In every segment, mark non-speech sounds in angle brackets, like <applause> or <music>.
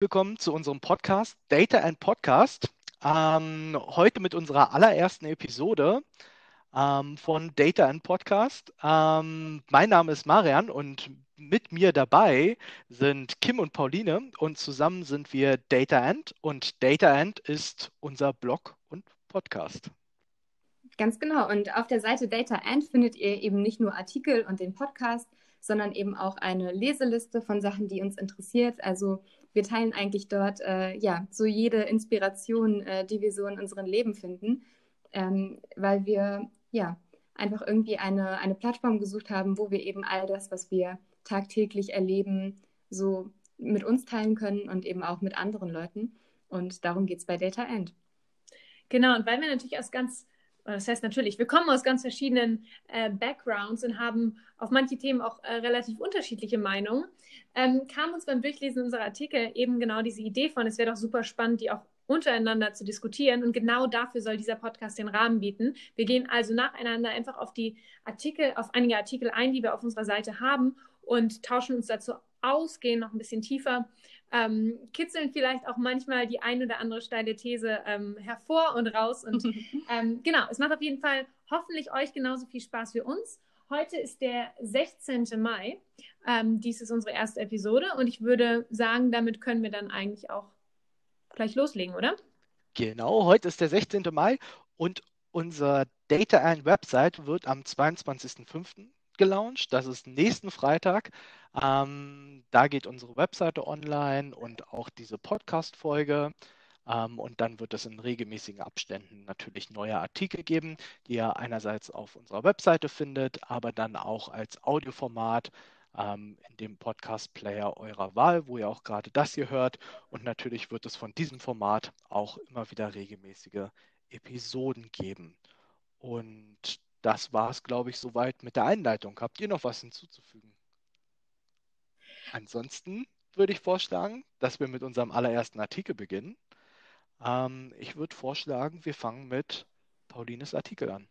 Willkommen zu unserem Podcast Data and Podcast. Ähm, heute mit unserer allerersten Episode ähm, von Data and Podcast. Ähm, mein Name ist Marian und mit mir dabei sind Kim und Pauline und zusammen sind wir Data End und Data End ist unser Blog und Podcast. Ganz genau. Und auf der Seite Data End findet ihr eben nicht nur Artikel und den Podcast, sondern eben auch eine Leseliste von Sachen, die uns interessiert. Also wir teilen eigentlich dort äh, ja so jede Inspiration, äh, die wir so in unserem Leben finden, ähm, weil wir ja einfach irgendwie eine, eine Plattform gesucht haben, wo wir eben all das, was wir tagtäglich erleben, so mit uns teilen können und eben auch mit anderen Leuten. Und darum geht es bei Data End. Genau, und weil wir natürlich aus ganz das heißt natürlich, wir kommen aus ganz verschiedenen äh, Backgrounds und haben auf manche Themen auch äh, relativ unterschiedliche Meinungen, ähm, kam uns beim Durchlesen unserer Artikel eben genau diese Idee von, es wäre doch super spannend, die auch untereinander zu diskutieren. Und genau dafür soll dieser Podcast den Rahmen bieten. Wir gehen also nacheinander einfach auf die Artikel, auf einige Artikel ein, die wir auf unserer Seite haben und tauschen uns dazu aus, gehen noch ein bisschen tiefer ähm, kitzeln vielleicht auch manchmal die ein oder andere steile These ähm, hervor und raus. Und <laughs> ähm, genau, es macht auf jeden Fall hoffentlich euch genauso viel Spaß wie uns. Heute ist der 16. Mai. Ähm, dies ist unsere erste Episode und ich würde sagen, damit können wir dann eigentlich auch gleich loslegen, oder? Genau, heute ist der 16. Mai und unser Data and Website wird am 22.05 gelauncht. Das ist nächsten Freitag. Ähm, da geht unsere Webseite online und auch diese Podcast-Folge. Ähm, und dann wird es in regelmäßigen Abständen natürlich neue Artikel geben, die ihr einerseits auf unserer Webseite findet, aber dann auch als Audioformat ähm, in dem Podcast-Player eurer Wahl, wo ihr auch gerade das hier hört. Und natürlich wird es von diesem Format auch immer wieder regelmäßige Episoden geben. Und das war es, glaube ich, soweit mit der Einleitung. Habt ihr noch was hinzuzufügen? Ansonsten würde ich vorschlagen, dass wir mit unserem allerersten Artikel beginnen. Ähm, ich würde vorschlagen, wir fangen mit Paulines Artikel an.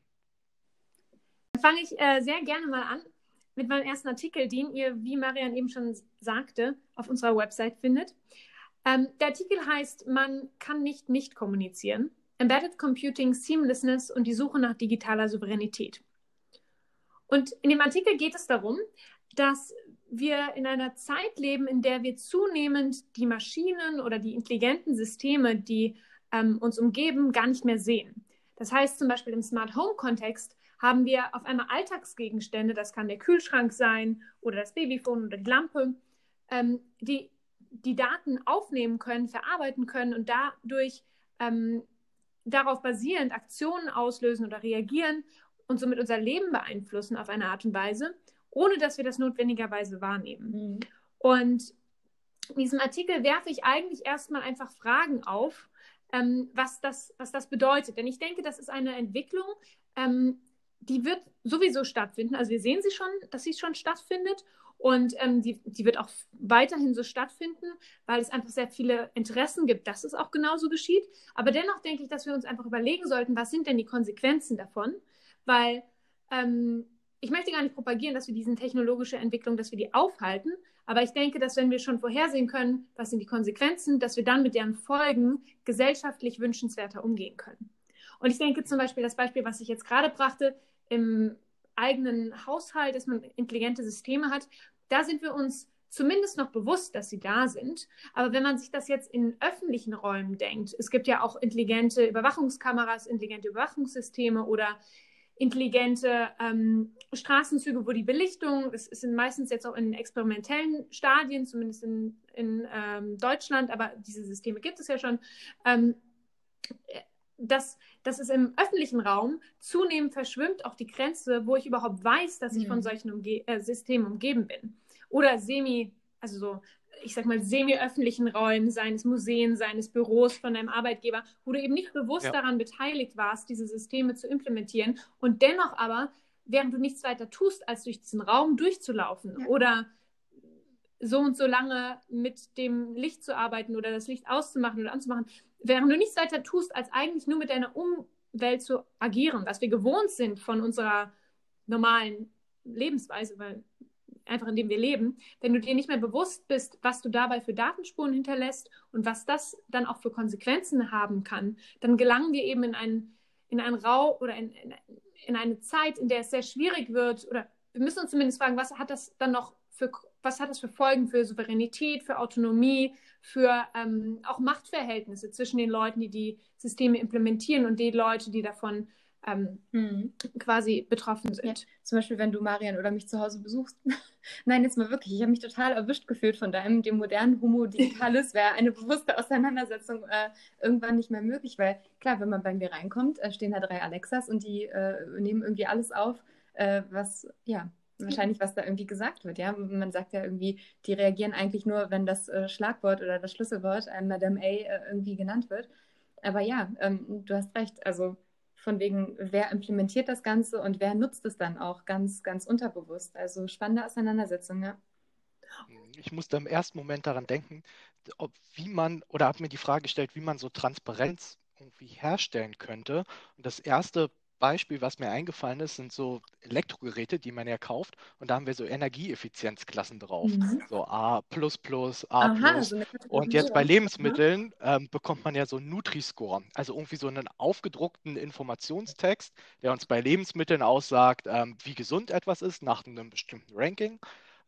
Dann fange ich äh, sehr gerne mal an mit meinem ersten Artikel, den ihr, wie Marian eben schon sagte, auf unserer Website findet. Ähm, der Artikel heißt, man kann nicht nicht kommunizieren. Embedded Computing, Seamlessness und die Suche nach digitaler Souveränität. Und in dem Artikel geht es darum, dass wir in einer Zeit leben, in der wir zunehmend die Maschinen oder die intelligenten Systeme, die ähm, uns umgeben, gar nicht mehr sehen. Das heißt zum Beispiel im Smart Home Kontext haben wir auf einmal Alltagsgegenstände, das kann der Kühlschrank sein oder das Babyphone oder die Lampe, ähm, die die Daten aufnehmen können, verarbeiten können und dadurch ähm, darauf basierend Aktionen auslösen oder reagieren und somit unser Leben beeinflussen auf eine Art und Weise, ohne dass wir das notwendigerweise wahrnehmen. Mhm. Und in diesem Artikel werfe ich eigentlich erstmal einfach Fragen auf, ähm, was, das, was das bedeutet. Denn ich denke, das ist eine Entwicklung, ähm, die wird sowieso stattfinden. Also wir sehen sie schon, dass sie schon stattfindet. Und ähm, die, die wird auch weiterhin so stattfinden, weil es einfach sehr viele Interessen gibt, dass es auch genauso geschieht. Aber dennoch denke ich, dass wir uns einfach überlegen sollten, was sind denn die Konsequenzen davon? Weil ähm, ich möchte gar nicht propagieren, dass wir diese technologische Entwicklung, dass wir die aufhalten. Aber ich denke, dass wenn wir schon vorhersehen können, was sind die Konsequenzen, dass wir dann mit deren Folgen gesellschaftlich wünschenswerter umgehen können. Und ich denke zum Beispiel, das Beispiel, was ich jetzt gerade brachte, im eigenen Haushalt, dass man intelligente Systeme hat, da sind wir uns zumindest noch bewusst, dass sie da sind. Aber wenn man sich das jetzt in öffentlichen Räumen denkt, es gibt ja auch intelligente Überwachungskameras, intelligente Überwachungssysteme oder intelligente ähm, Straßenzüge, wo die Belichtung, das sind meistens jetzt auch in experimentellen Stadien, zumindest in, in ähm, Deutschland, aber diese Systeme gibt es ja schon, ähm, dass, dass es im öffentlichen Raum zunehmend verschwimmt auch die Grenze, wo ich überhaupt weiß, dass ich mhm. von solchen Umge äh, Systemen umgeben bin. Oder semi, also so, ich sag mal, semi-öffentlichen Räumen, seines Museen, seines Büros, von deinem Arbeitgeber, wo du eben nicht bewusst ja. daran beteiligt warst, diese Systeme zu implementieren und dennoch aber, während du nichts weiter tust, als durch diesen Raum durchzulaufen ja. oder so und so lange mit dem Licht zu arbeiten oder das Licht auszumachen oder anzumachen, während du nichts weiter tust, als eigentlich nur mit deiner Umwelt zu agieren, was wir gewohnt sind von unserer normalen Lebensweise, weil einfach in dem wir leben, wenn du dir nicht mehr bewusst bist, was du dabei für Datenspuren hinterlässt und was das dann auch für Konsequenzen haben kann, dann gelangen wir eben in einen, in einen Rau oder in, in, in eine Zeit, in der es sehr schwierig wird, oder wir müssen uns zumindest fragen, was hat das dann noch für, was hat das für Folgen für Souveränität, für Autonomie, für ähm, auch Machtverhältnisse zwischen den Leuten, die die Systeme implementieren und den Leuten, die davon ähm, hm. quasi betroffen sind. Ja. Zum Beispiel, wenn du Marian oder mich zu Hause besuchst. <laughs> Nein, jetzt mal wirklich. Ich habe mich total erwischt gefühlt von deinem. Dem modernen Homo Digitalis wäre eine bewusste Auseinandersetzung äh, irgendwann nicht mehr möglich, weil klar, wenn man bei mir reinkommt, äh, stehen da drei Alexas und die äh, nehmen irgendwie alles auf, äh, was, ja, wahrscheinlich, was da irgendwie gesagt wird. Ja, man sagt ja irgendwie, die reagieren eigentlich nur, wenn das äh, Schlagwort oder das Schlüsselwort äh, Madame A äh, irgendwie genannt wird. Aber ja, ähm, du hast recht. Also von wegen, wer implementiert das Ganze und wer nutzt es dann auch ganz, ganz unterbewusst. Also spannende Auseinandersetzung, ja. Ich musste im ersten Moment daran denken, ob, wie man, oder habe mir die Frage gestellt, wie man so Transparenz irgendwie herstellen könnte. Und das erste Beispiel, was mir eingefallen ist, sind so Elektrogeräte, die man ja kauft. Und da haben wir so Energieeffizienzklassen drauf. Mhm. So A, A. Aha, so und jetzt bei Lebensmitteln ähm, bekommt man ja so Nutri-Score. Also irgendwie so einen aufgedruckten Informationstext, der uns bei Lebensmitteln aussagt, ähm, wie gesund etwas ist nach einem bestimmten Ranking.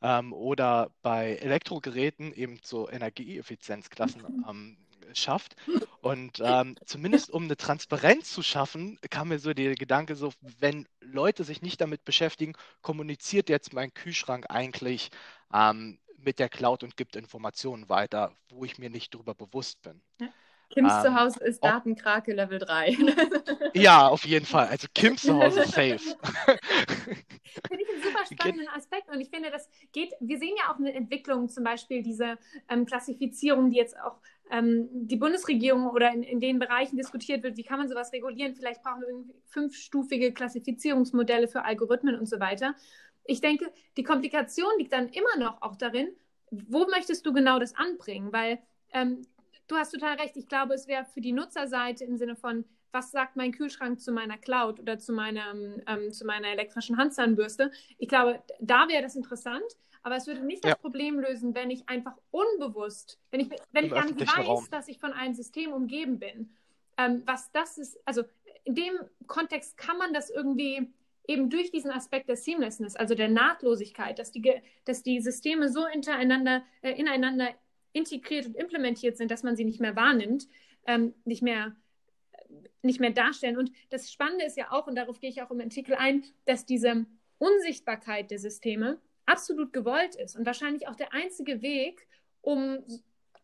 Ähm, oder bei Elektrogeräten eben so Energieeffizienzklassen mhm. Schafft. Und ähm, zumindest um eine Transparenz zu schaffen, kam mir so der Gedanke, so wenn Leute sich nicht damit beschäftigen, kommuniziert jetzt mein Kühlschrank eigentlich ähm, mit der Cloud und gibt Informationen weiter, wo ich mir nicht darüber bewusst bin. Kims ähm, Zuhause ist Datenkrake Level 3. <laughs> ja, auf jeden Fall. Also Kims Zuhause safe. <laughs> Finde ich einen super <laughs> spannenden Aspekt und ich finde, das geht, wir sehen ja auch eine Entwicklung, zum Beispiel diese ähm, Klassifizierung, die jetzt auch ähm, die Bundesregierung oder in, in den Bereichen diskutiert wird, wie kann man sowas regulieren? Vielleicht brauchen wir fünfstufige Klassifizierungsmodelle für Algorithmen und so weiter. Ich denke, die Komplikation liegt dann immer noch auch darin, wo möchtest du genau das anbringen? Weil ähm, du hast total recht, ich glaube, es wäre für die Nutzerseite im Sinne von, was sagt mein Kühlschrank zu meiner Cloud oder zu, meinem, ähm, zu meiner elektrischen Handzahnbürste? Ich glaube, da wäre das interessant. Aber es würde nicht ja. das Problem lösen, wenn ich einfach unbewusst, wenn ich, wenn ich gar nicht weiß, Raum. dass ich von einem System umgeben bin. Ähm, was das ist, also in dem Kontext kann man das irgendwie eben durch diesen Aspekt der Seamlessness, also der Nahtlosigkeit, dass die, dass die Systeme so hintereinander, äh, ineinander integriert und implementiert sind, dass man sie nicht mehr wahrnimmt, ähm, nicht mehr nicht mehr darstellen. Und das Spannende ist ja auch, und darauf gehe ich auch im Artikel ein, dass diese Unsichtbarkeit der Systeme absolut gewollt ist und wahrscheinlich auch der einzige Weg, um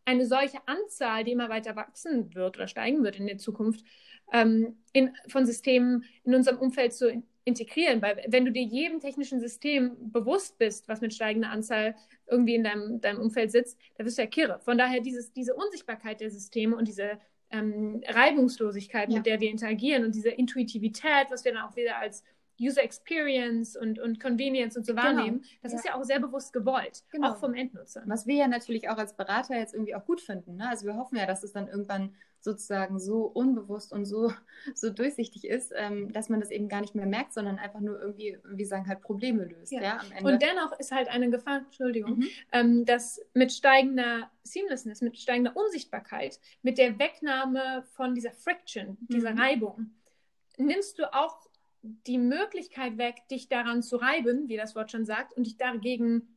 eine solche Anzahl, die immer weiter wachsen wird oder steigen wird in der Zukunft, ähm, in, von Systemen in unserem Umfeld zu in, integrieren. Weil wenn du dir jedem technischen System bewusst bist, was mit steigender Anzahl irgendwie in deinem, deinem Umfeld sitzt, da wirst du ja kirre. Von daher dieses, diese Unsichtbarkeit der Systeme und diese ähm, Reibungslosigkeit, ja. mit der wir interagieren und diese Intuitivität, was wir dann auch wieder als User Experience und, und Convenience und so genau. wahrnehmen, genau. das ja. ist ja auch sehr bewusst gewollt, genau. auch vom Endnutzer. Was wir ja natürlich auch als Berater jetzt irgendwie auch gut finden. Ne? Also wir hoffen ja, dass es dann irgendwann sozusagen so unbewusst und so, <laughs> so durchsichtig ist, ähm, dass man das eben gar nicht mehr merkt, sondern einfach nur irgendwie, wie sagen, halt Probleme löst. Ja. ja und dennoch ist halt eine Gefahr, Entschuldigung, mhm. ähm, dass mit steigender Seamlessness, mit steigender Unsichtbarkeit, mit der Wegnahme von dieser Friction, dieser mhm. Reibung, nimmst du auch die Möglichkeit weg, dich daran zu reiben, wie das Wort schon sagt, und dich dagegen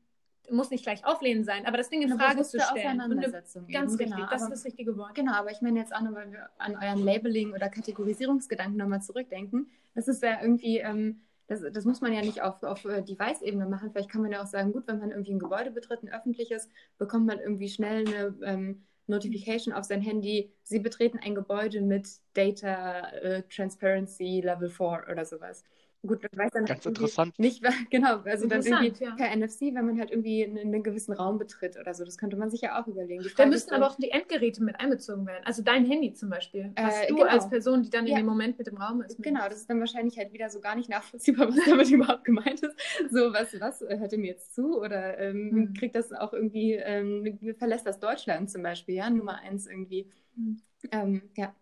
muss nicht gleich auflehnen sein, aber das Ding in Frage zu stellen. Auseinandersetzung eine, ganz richtig, genau, das aber, ist das richtige Wort. Genau, aber ich meine jetzt auch nur, weil wir an euren Labeling oder Kategorisierungsgedanken nochmal zurückdenken. Das ist ja irgendwie, ähm, das, das, muss man ja nicht auf, auf äh, Device-Ebene machen. Vielleicht kann man ja auch sagen, gut, wenn man irgendwie ein Gebäude betritt, ein öffentliches, bekommt man irgendwie schnell eine ähm, Notification auf sein Handy, Sie betreten ein Gebäude mit Data uh, Transparency Level 4 oder sowas. Gut, das weiß dann Ganz interessant. Nicht, <laughs> genau, also dann irgendwie ja. per NFC, wenn man halt irgendwie einen, einen, gewissen Raum betritt oder so. Das könnte man sich ja auch überlegen. Da müssten aber auch die Endgeräte mit einbezogen werden. Also dein Handy zum Beispiel. Was äh, du genau. als Person, die dann ja. in dem Moment mit dem Raum ist. Genau, das ist dann wahrscheinlich halt wieder so gar nicht nachvollziehbar, was damit <laughs> überhaupt gemeint ist. So, was, was hört ihr mir jetzt zu? Oder ähm, mhm. kriegt das auch irgendwie, ähm, verlässt das Deutschland zum Beispiel, ja, Nummer eins irgendwie. Mhm. Ähm, ja.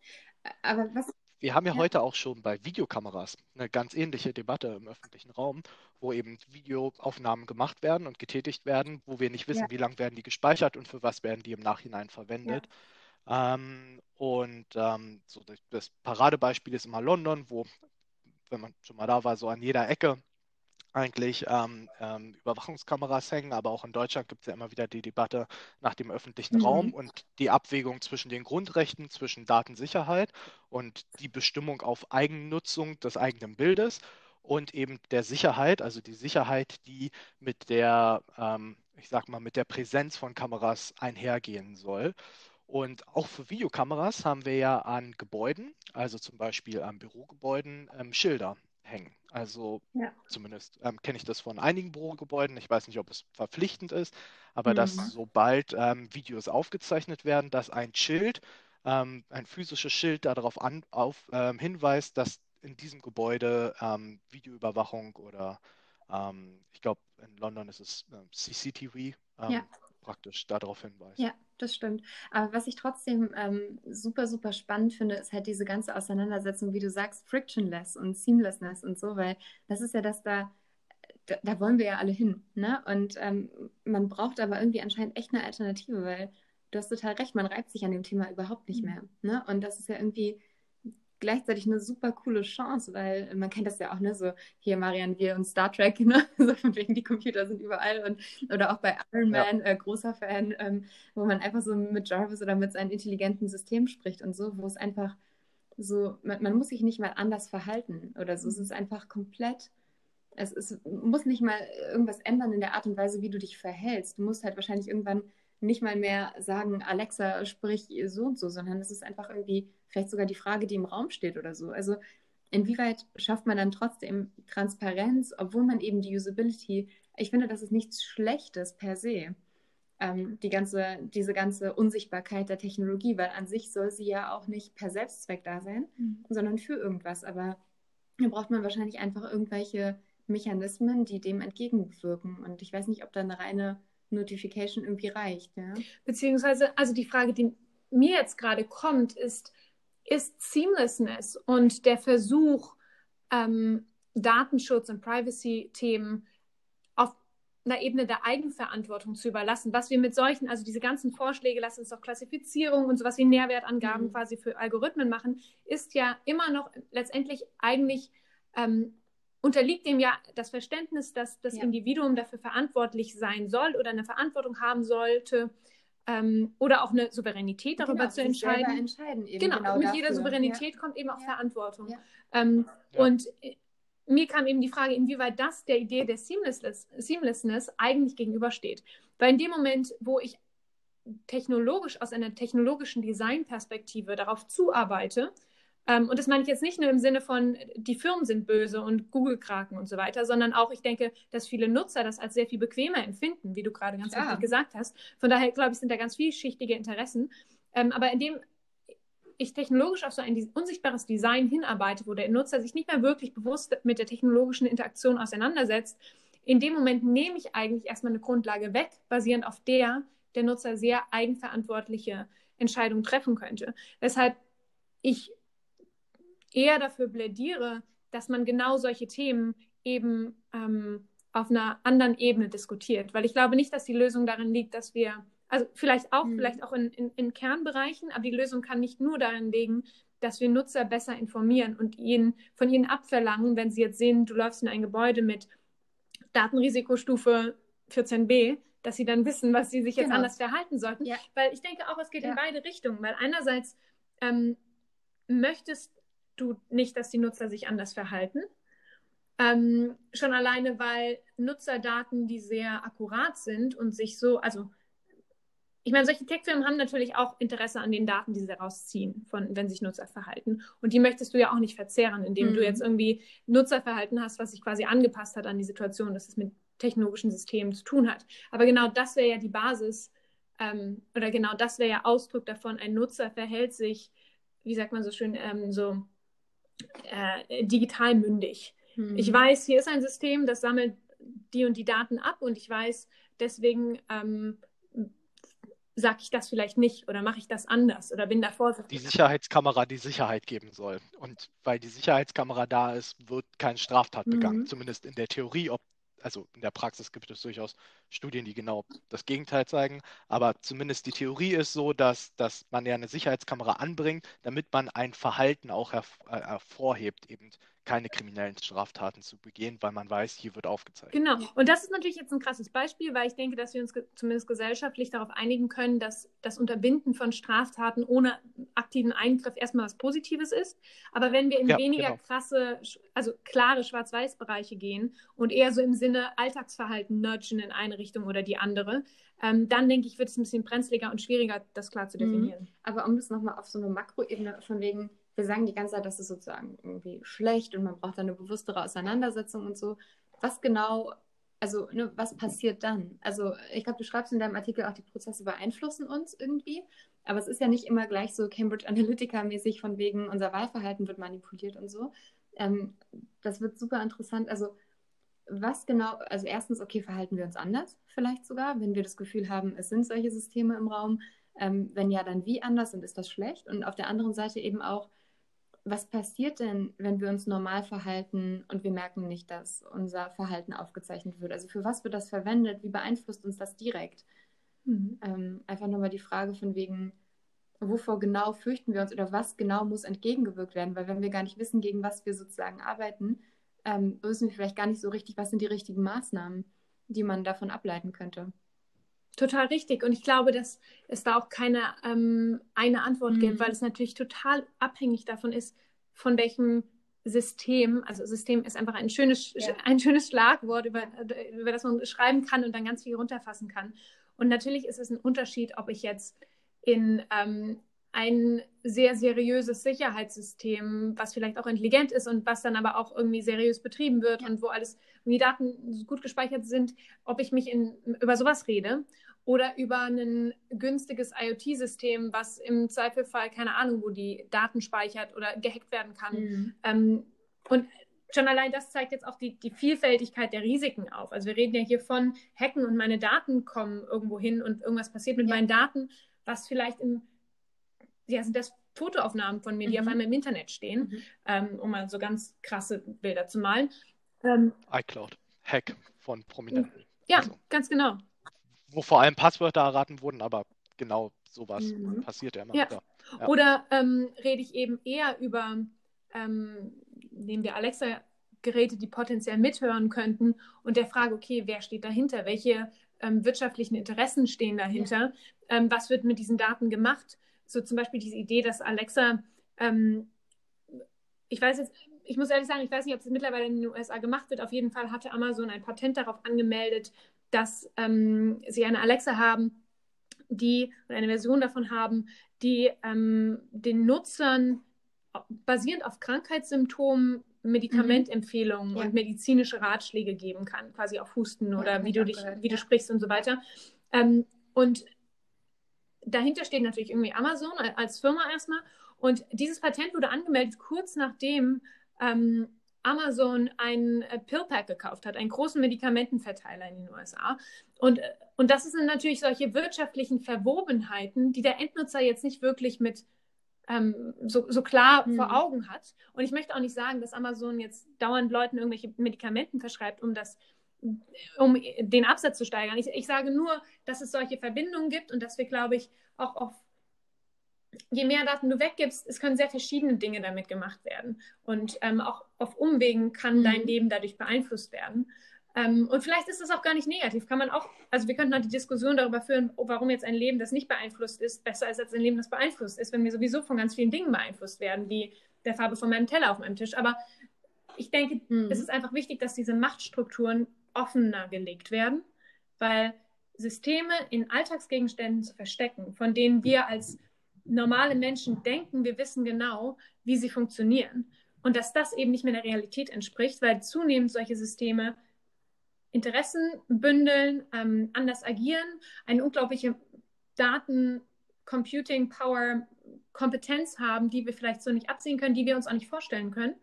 Aber was wir haben ja, ja, heute auch schon bei Videokameras eine ganz ähnliche Debatte im öffentlichen Raum, wo eben Videoaufnahmen gemacht werden und getätigt werden, wo wir nicht wissen, Ja. wie lang werden die gespeichert und für was werden die im Nachhinein verwendet. Ähm, und ähm, so das Paradebeispiel ist immer London, wo, wenn man schon mal da war, so an jeder Ecke eigentlich ähm, ähm, Überwachungskameras hängen, aber auch in Deutschland gibt es ja immer wieder die Debatte nach dem öffentlichen Mhm. Raum und die Abwägung zwischen den Grundrechten, zwischen Datensicherheit und die Bestimmung auf Eigennutzung des eigenen Bildes und eben der Sicherheit, also die Sicherheit, die mit der, ähm, ich sag mal, mit der Präsenz von Kameras einhergehen soll. Und auch für Videokameras haben wir ja an Gebäuden, also zum Beispiel an Bürogebäuden, ähm, Schilder hängen. Also Ja. zumindest ähm, kenne ich das von einigen Bürogebäuden. Ich weiß nicht, ob es verpflichtend ist, aber dass Mhm. sobald ähm, Videos aufgezeichnet werden, dass ein Schild, ähm, ein physisches Schild darauf an, auf, ähm, hinweist, dass in diesem Gebäude ähm, Videoüberwachung oder ähm, ich glaube in London ist es CCTV Ja. Praktisch darauf hinweist. Ja, das stimmt. Aber was ich trotzdem ähm, super, super spannend finde, ist halt diese ganze Auseinandersetzung, wie du sagst, frictionless und seamlessness und so, weil das ist ja das da, da, da wollen wir ja alle hin, ne? Und ähm, man braucht aber irgendwie anscheinend echt eine Alternative, weil du hast total recht, man reibt sich an dem Thema überhaupt nicht mehr, ne? Und das ist ja irgendwie gleichzeitig eine super coole Chance, weil man kennt das ja auch, ne, so hier Marian, wir und Star Trek, <laughs> ne, so von wegen die Computer sind überall und oder auch bei Iron Ja. Man, äh, großer Fan, ähm, wo man einfach so mit Jarvis oder mit seinem intelligenten System spricht und so, wo es einfach so, man, man muss sich nicht mal anders verhalten oder so, es ist einfach komplett, es, es muss nicht mal irgendwas ändern in der Art und Weise, wie du dich verhältst. Du musst halt wahrscheinlich irgendwann nicht mal mehr sagen, Alexa, sprich so und so, sondern es ist einfach irgendwie vielleicht sogar die Frage, die im Raum steht oder so. Also inwieweit schafft man dann trotzdem Transparenz, obwohl man eben die Usability, ich finde, das ist nichts Schlechtes per se. Ähm, die ganze, diese ganze Unsichtbarkeit der Technologie, weil an sich soll sie ja auch nicht per Selbstzweck da sein, Mhm. sondern für irgendwas. Aber da braucht man wahrscheinlich einfach irgendwelche Mechanismen, die dem entgegenwirken. Und ich weiß nicht, ob da eine reine Notification irgendwie reicht. Ja? Beziehungsweise, also die Frage, die mir jetzt gerade kommt, ist, ist Seamlessness und der Versuch, ähm, Datenschutz und Privacy-Themen auf einer Ebene der Eigenverantwortung zu überlassen, was wir mit solchen, also diese ganzen Vorschläge, lassen uns doch Klassifizierung und sowas wie Nährwertangaben Mhm. quasi für Algorithmen machen, ist ja immer noch letztendlich eigentlich ähm, unterliegt dem ja das Verständnis, dass das Ja. Individuum dafür verantwortlich sein soll oder eine Verantwortung haben sollte ähm, oder auch eine Souveränität darüber Genau, zu entscheiden. entscheiden eben Genau, mit jeder dafür. Souveränität kommt eben auch Ja. Verantwortung. Ja. Ähm, Ja. Und äh, mir kam eben die Frage, inwieweit das der Idee der Seamlessness, Seamlessness eigentlich gegenübersteht. Weil in dem Moment, wo ich technologisch aus einer technologischen Designperspektive darauf zuarbeite, und das meine ich jetzt nicht nur im Sinne von, die Firmen sind böse und Google-Kraken und so weiter, sondern auch, ich denke, dass viele Nutzer das als sehr viel bequemer empfinden, wie du gerade ganz richtig gesagt hast. Von daher, glaube ich, sind da ganz vielschichtige Interessen. Ähm, aber indem ich technologisch auf so ein unsichtbares Design hinarbeite, wo der Nutzer sich nicht mehr wirklich bewusst mit der technologischen Interaktion auseinandersetzt, in dem Moment nehme ich eigentlich erstmal eine Grundlage weg, basierend auf der der Nutzer sehr eigenverantwortliche Entscheidungen treffen könnte. Weshalb ich eher dafür plädiere, dass man genau solche Themen eben ähm, auf einer anderen Ebene diskutiert. Weil ich glaube nicht, dass die Lösung darin liegt, dass wir, also vielleicht auch, Mhm. vielleicht auch in, in, in Kernbereichen, aber die Lösung kann nicht nur darin liegen, dass wir Nutzer besser informieren und ihnen, von ihnen abverlangen, wenn sie jetzt sehen, du läufst in ein Gebäude mit Datenrisikostufe 14b, dass sie dann wissen, was sie sich jetzt Genau. anders verhalten sollten. Ja. Weil ich denke auch, es geht Ja. in beide Richtungen. Weil einerseits ähm, möchtest du nicht, dass die Nutzer sich anders verhalten. Ähm, schon alleine, weil Nutzerdaten, die sehr akkurat sind und sich so, also ich meine, solche Tech-Firmen haben natürlich auch Interesse an den Daten, die sie daraus ziehen, von, wenn sich Nutzer verhalten. Und die möchtest du ja auch nicht verzehren, indem du Mhm. jetzt irgendwie Nutzerverhalten hast, was sich quasi angepasst hat an die Situation, dass es mit technologischen Systemen zu tun hat. Aber genau das wäre ja die Basis, ähm, oder genau das wäre ja Ausdruck davon, ein Nutzer verhält sich, wie sagt man so schön, ähm, so äh, digital mündig. Mhm. Ich weiß, hier ist ein System, das sammelt die und die Daten ab und ich weiß, deswegen ähm, sage ich das vielleicht nicht oder mache ich das anders oder bin da vorsichtig. Die Sicherheitskamera die Sicherheit geben soll. Und weil die Sicherheitskamera da ist, wird keine Straftat begangen. Mhm. Zumindest in der Theorie. Ob, also in der Praxis gibt es durchaus Studien, die genau das Gegenteil zeigen. Aber zumindest die Theorie ist so, dass, dass man ja eine Sicherheitskamera anbringt, damit man ein Verhalten auch äh, hervorhebt, eben keine kriminellen Straftaten zu begehen, weil man weiß, hier wird aufgezeigt. Genau. Und das ist natürlich jetzt ein krasses Beispiel, weil ich denke, dass wir uns ge zumindest gesellschaftlich darauf einigen können, dass das Unterbinden von Straftaten ohne aktiven Eingriff erstmal was Positives ist. Aber wenn wir in ja, weniger genau. krasse, also klare Schwarz-Weiß-Bereiche gehen und eher so im Sinne Alltagsverhalten nudgen in eine Richtung oder die andere, ähm, dann denke ich, wird es ein bisschen brenzliger und schwieriger, das klar zu mhm. definieren. Mhm. Aber um das nochmal auf so eine Makroebene von wegen wir sagen die ganze Zeit, das ist sozusagen irgendwie schlecht und man braucht eine bewusstere Auseinandersetzung und so. Was genau, also ne, was passiert dann? Also ich glaube, du schreibst in deinem Artikel auch, die Prozesse beeinflussen uns irgendwie, aber es ist ja nicht immer gleich so Cambridge Analytica-mäßig von wegen, unser Wahlverhalten wird manipuliert und so. Ähm, das wird super interessant. Also was genau, also erstens, okay, verhalten wir uns anders vielleicht sogar, wenn wir das Gefühl haben, es sind solche Systeme im Raum. Ähm, wenn ja, dann wie anders und ist das schlecht? Und auf der anderen Seite eben auch, was passiert denn, wenn wir uns normal verhalten und wir merken nicht, dass unser Verhalten aufgezeichnet wird? Also für was wird das verwendet? Wie beeinflusst uns das direkt? Mhm. Ähm, einfach nochmal die Frage von wegen, wovor genau fürchten wir uns oder was genau muss entgegengewirkt werden? Weil wenn wir gar nicht wissen, gegen was wir sozusagen arbeiten, ähm, wissen wir vielleicht gar nicht so richtig, was sind die richtigen Maßnahmen, die man davon ableiten könnte. Total richtig. Und ich glaube, dass es da auch keine ähm, eine Antwort mhm. gibt, weil es natürlich total abhängig davon ist, von welchem System, also System ist einfach ein schönes, ja. ein schönes Schlagwort, über, über das man schreiben kann und dann ganz viel runterfassen kann. Und natürlich ist es ein Unterschied, ob ich jetzt in ähm, ein sehr seriöses Sicherheitssystem, was vielleicht auch intelligent ist und was dann aber auch irgendwie seriös betrieben wird ja. und wo alles die Daten gut gespeichert sind, ob ich mich in, über sowas rede oder über ein günstiges IoT-System, was im Zweifelfall keine Ahnung, wo die Daten speichert oder gehackt werden kann. Mhm. Ähm, und schon allein das zeigt jetzt auch die, die Vielfältigkeit der Risiken auf. Also wir reden ja hier von Hacken und meine Daten kommen irgendwo hin und irgendwas passiert mit ja. meinen Daten, was vielleicht im, ja, sind das Fotoaufnahmen von mir, die mhm. auf einmal im Internet stehen, mhm. ähm, um mal so ganz krasse Bilder zu malen. Ähm, iCloud, Hack von Prominenten. Ja, also. ganz genau wo vor allem Passwörter erraten wurden, aber genau sowas mhm. passiert ja immer. Ja. Ja. Oder ähm, rede ich eben eher über, ähm, nehmen wir Alexa-Geräte, die potenziell mithören könnten und der Frage, okay, wer steht dahinter? Welche ähm, wirtschaftlichen Interessen stehen dahinter? Ja. Ähm, was wird mit diesen Daten gemacht? So zum Beispiel diese Idee, dass Alexa, ähm, ich weiß jetzt, ich muss ehrlich sagen, ich weiß nicht, ob es mittlerweile in den USA gemacht wird. Auf jeden Fall hatte Amazon ein Patent darauf angemeldet, dass ähm, sie eine Alexa haben, die oder eine Version davon haben, die ähm, den Nutzern basierend auf Krankheitssymptomen Medikamentempfehlungen mhm. ja. und medizinische Ratschläge geben kann, quasi auf Husten ja, oder wie du dich, gehört, wie du sprichst und so weiter. Ähm, und dahinter steht natürlich irgendwie Amazon als Firma erstmal. Und dieses Patent wurde angemeldet kurz nachdem ähm, Amazon einen äh, Pillpack gekauft hat, einen großen Medikamentenverteiler in den USA. Und, äh, und das sind natürlich solche wirtschaftlichen Verwobenheiten, die der Endnutzer jetzt nicht wirklich mit ähm, so, so, klar hm. vor Augen hat. Und ich möchte auch nicht sagen, dass Amazon jetzt dauernd Leuten irgendwelche Medikamenten verschreibt, um das um den Absatz zu steigern. Ich, ich sage nur, dass es solche Verbindungen gibt und dass wir, glaube ich, auch auf je mehr Daten du weggibst, es können sehr verschiedene Dinge damit gemacht werden. Und ähm, auch auf Umwegen kann mhm. dein Leben dadurch beeinflusst werden. Ähm, und vielleicht ist das auch gar nicht negativ. Kann man auch, also wir könnten auch die Diskussion darüber führen, warum jetzt ein Leben, das nicht beeinflusst ist, besser ist als ein Leben, das beeinflusst ist, wenn wir sowieso von ganz vielen Dingen beeinflusst werden, wie der Farbe von meinem Teller auf meinem Tisch. Aber ich denke, mhm. es ist einfach wichtig, dass diese Machtstrukturen offener gelegt werden, weil Systeme in Alltagsgegenständen zu verstecken, von denen wir als normale Menschen denken, wir wissen genau, wie sie funktionieren. Und dass das eben nicht mehr der Realität entspricht, weil zunehmend solche Systeme Interessen bündeln, ähm, anders agieren, eine unglaubliche Daten, Computing Power, Kompetenz haben, die wir vielleicht so nicht absehen können, die wir uns auch nicht vorstellen können.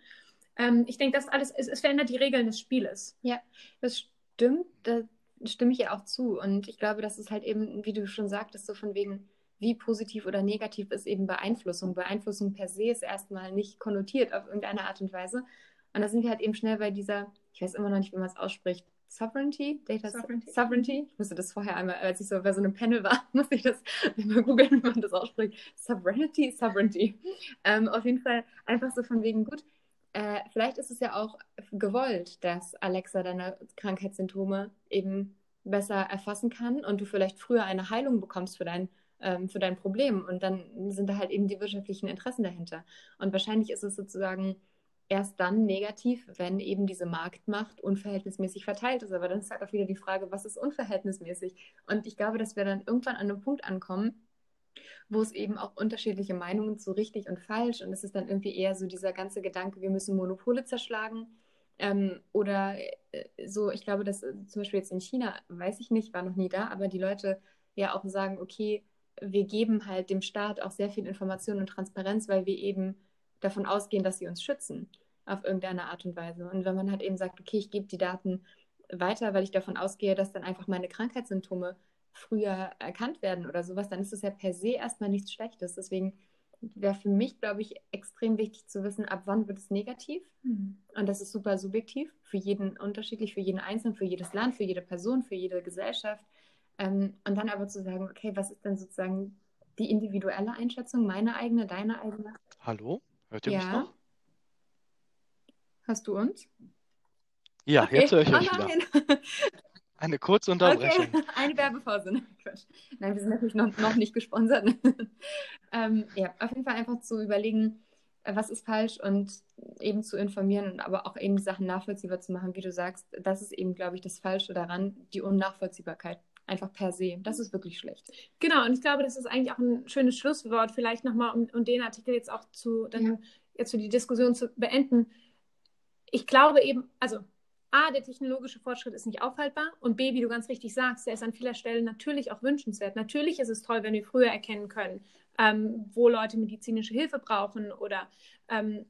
Ähm, ich denke, das alles, es, es, verändert die Regeln des Spieles. Ja, das stimmt. Das stimme ich ihr auch zu. Und ich glaube, das ist halt eben, wie du schon sagtest, so von wegen, wie positiv oder negativ ist eben Beeinflussung. Beeinflussung per se ist erstmal nicht konnotiert auf irgendeine Art und Weise. Und da sind wir halt eben schnell bei dieser, ich weiß immer noch nicht, wie man es ausspricht, Sovereignty, Data Sovereignty. Sovereignty. Ich musste das vorher einmal, als ich so bei so einem Panel war, <laughs> musste ich das immer googeln, wie man das ausspricht. Sovereignty, Sovereignty. Ähm, auf jeden Fall einfach so von wegen, gut, äh, vielleicht ist es ja auch gewollt, dass Alexa deine Krankheitssymptome eben besser erfassen kann und du vielleicht früher eine Heilung bekommst für dein, ähm, für dein Problem. Und dann sind da halt eben die wirtschaftlichen Interessen dahinter. Und wahrscheinlich ist es sozusagen erst dann negativ, wenn eben diese Marktmacht unverhältnismäßig verteilt ist. Aber dann ist halt auch wieder die Frage, was ist unverhältnismäßig? Und ich glaube, dass wir dann irgendwann an einem Punkt ankommen, wo es eben auch unterschiedliche Meinungen zu richtig und falsch und es ist dann irgendwie eher so dieser ganze Gedanke, wir müssen Monopole zerschlagen. Ähm, oder äh, so, ich glaube, dass äh, zum Beispiel jetzt in China, weiß ich nicht, war noch nie da, aber die Leute ja auch sagen, okay, wir geben halt dem Staat auch sehr viel Information und Transparenz, weil wir eben davon ausgehen, dass sie uns schützen auf irgendeine Art und Weise. Und wenn man halt eben sagt, okay, ich gebe die Daten weiter, weil ich davon ausgehe, dass dann einfach meine Krankheitssymptome früher erkannt werden oder sowas, dann ist das ja per se erstmal nichts Schlechtes. Deswegen wäre für mich, glaube ich, extrem wichtig zu wissen, ab wann wird es negativ. Mhm. Und das ist super subjektiv, für jeden unterschiedlich, für jeden Einzelnen, für jedes Land, für jede Person, für jede Gesellschaft. Ähm, und dann aber zu sagen, okay, was ist denn sozusagen die individuelle Einschätzung, meine eigene, deine eigene? Hallo? Hört ihr ja. mich noch? Hast du uns? Ja, okay. jetzt höre ich oh, euch wieder. <laughs> Eine kurze Unterbrechung. Okay. <laughs> Eine Werbepause. Nein, wir sind natürlich noch, noch nicht gesponsert. <laughs> ähm, ja, auf jeden Fall einfach zu überlegen, äh, was ist falsch und eben zu informieren und aber auch eben die Sachen nachvollziehbar zu machen, wie du sagst. Das ist eben, glaube ich, das Falsche daran, die Unnachvollziehbarkeit einfach per se. Das ist wirklich schlecht. Genau, und ich glaube, das ist eigentlich auch ein schönes Schlusswort, vielleicht nochmal, um, um den Artikel jetzt auch zu, dann ja. jetzt für die Diskussion zu beenden. Ich glaube eben, also A, der technologische Fortschritt ist nicht aufhaltbar und B, wie du ganz richtig sagst, der ist an vieler Stelle natürlich auch wünschenswert. Natürlich ist es toll, wenn wir früher erkennen können, ähm, wo Leute medizinische Hilfe brauchen oder ähm,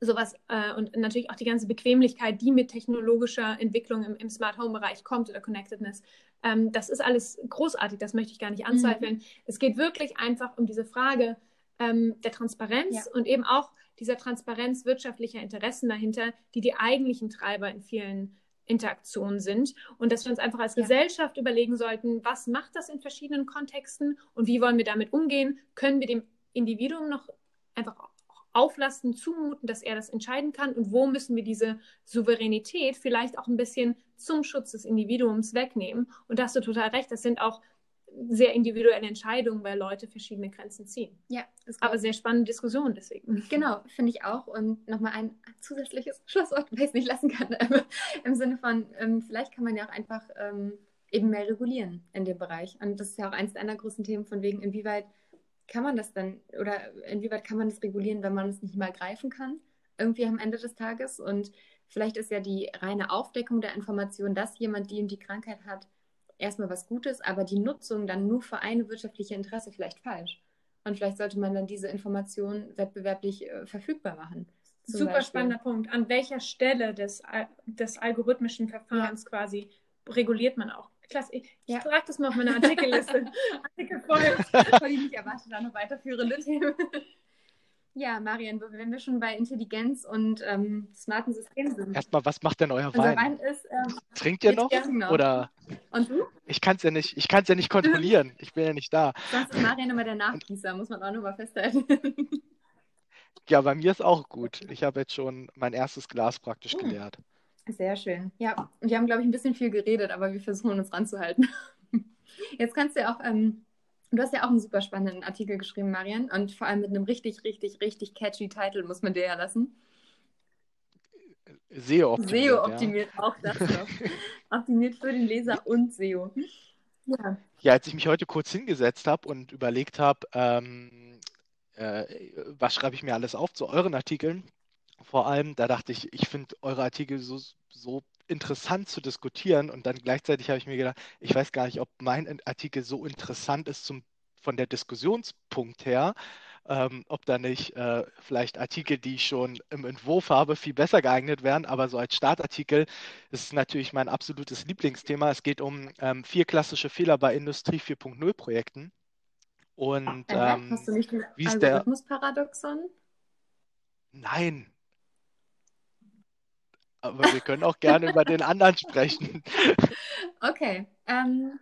sowas äh, und natürlich auch die ganze Bequemlichkeit, die mit technologischer Entwicklung im, im Smart Home Bereich kommt oder Connectedness. Ähm, das ist alles großartig, das möchte ich gar nicht mhm. anzweifeln. Mhm. Es geht wirklich einfach um diese Frage ähm, der Transparenz ja. und eben auch dieser Transparenz wirtschaftlicher Interessen dahinter, die die eigentlichen Treiber in vielen Interaktionen sind und dass wir uns einfach als ja. Gesellschaft überlegen sollten, was macht das in verschiedenen Kontexten und wie wollen wir damit umgehen? Können wir dem Individuum noch einfach auflasten, zumuten, dass er das entscheiden kann und wo müssen wir diese Souveränität vielleicht auch ein bisschen zum Schutz des Individuums wegnehmen. Und da hast du total recht, das sind auch sehr individuelle Entscheidungen, weil Leute verschiedene Grenzen ziehen. Ja, aber sehr spannende Diskussion deswegen. <laughs> Genau, finde ich auch. Und nochmal ein zusätzliches <laughs> Schlusswort, weil ich es nicht lassen kann, <laughs> im Sinne von, ähm, vielleicht kann man ja auch einfach ähm, eben mehr regulieren in dem Bereich. Und das ist ja auch eines deiner größten Themen, von wegen, inwieweit kann man das dann oder inwieweit kann man das regulieren, wenn man es nicht mal greifen kann, irgendwie am Ende des Tages? Und vielleicht ist ja die reine Aufdeckung der Information, dass jemand die und die Krankheit hat, erstmal was Gutes, aber die Nutzung dann nur für eine wirtschaftliche Interesse vielleicht falsch. Und vielleicht sollte man dann diese Informationen wettbewerblich äh, verfügbar machen. Super Beispiel. spannender Punkt. An welcher Stelle des, des algorithmischen Verfahrens ja. quasi reguliert man auch Klasse. Ich, ja. trage das mal auf meine Artikelliste. <laughs> Artikel voll. Voll ich nicht erwartet, da noch weiterführende Themen. Ja, Marian, wenn wir schon bei Intelligenz und ähm, smarten Systemen sind. Erstmal, was macht denn euer Wein? Wein ist, ähm, Trinkt ihr noch? noch? Oder? Und du? Ich kann es ja nicht, ja nicht kontrollieren. Ich bin ja nicht da. Sonst ist Marian immer der Nachgießer, muss man auch nochmal festhalten. ja, bei mir ist auch gut. Ich habe jetzt schon mein erstes Glas praktisch hm. geleert. Sehr schön. Ja, wir haben, glaube ich, ein bisschen viel geredet, aber wir versuchen uns ranzuhalten. <laughs> Jetzt kannst du ja auch, ähm, du hast ja auch einen super spannenden Artikel geschrieben, Marian, und vor allem mit einem richtig, richtig, richtig catchy Titel, muss man dir ja lassen. SEO optimiert. SEO optimiert, ja. auch das noch. <laughs> optimiert für den Leser und SEO. Ja. ja, als ich mich heute kurz hingesetzt habe und überlegt habe, ähm, äh, was schreibe ich mir alles auf zu euren Artikeln, vor allem, da dachte ich, ich finde eure Artikel so, so interessant zu diskutieren und dann gleichzeitig habe ich mir gedacht, ich weiß gar nicht, ob mein Artikel so interessant ist zum, von der Diskussionspunkt her, ähm, ob da nicht äh, vielleicht Artikel, die ich schon im Entwurf habe, viel besser geeignet wären. Aber so als Startartikel ist es natürlich mein absolutes Lieblingsthema. Es geht um ähm, vier klassische Fehler bei Industrie 4.0 Projekten. Und ähm, hast du nicht den wie ist der? Algorithmusparadoxon? Nein. Aber wir können auch gerne über den anderen sprechen. <laughs> Okay. Ähm,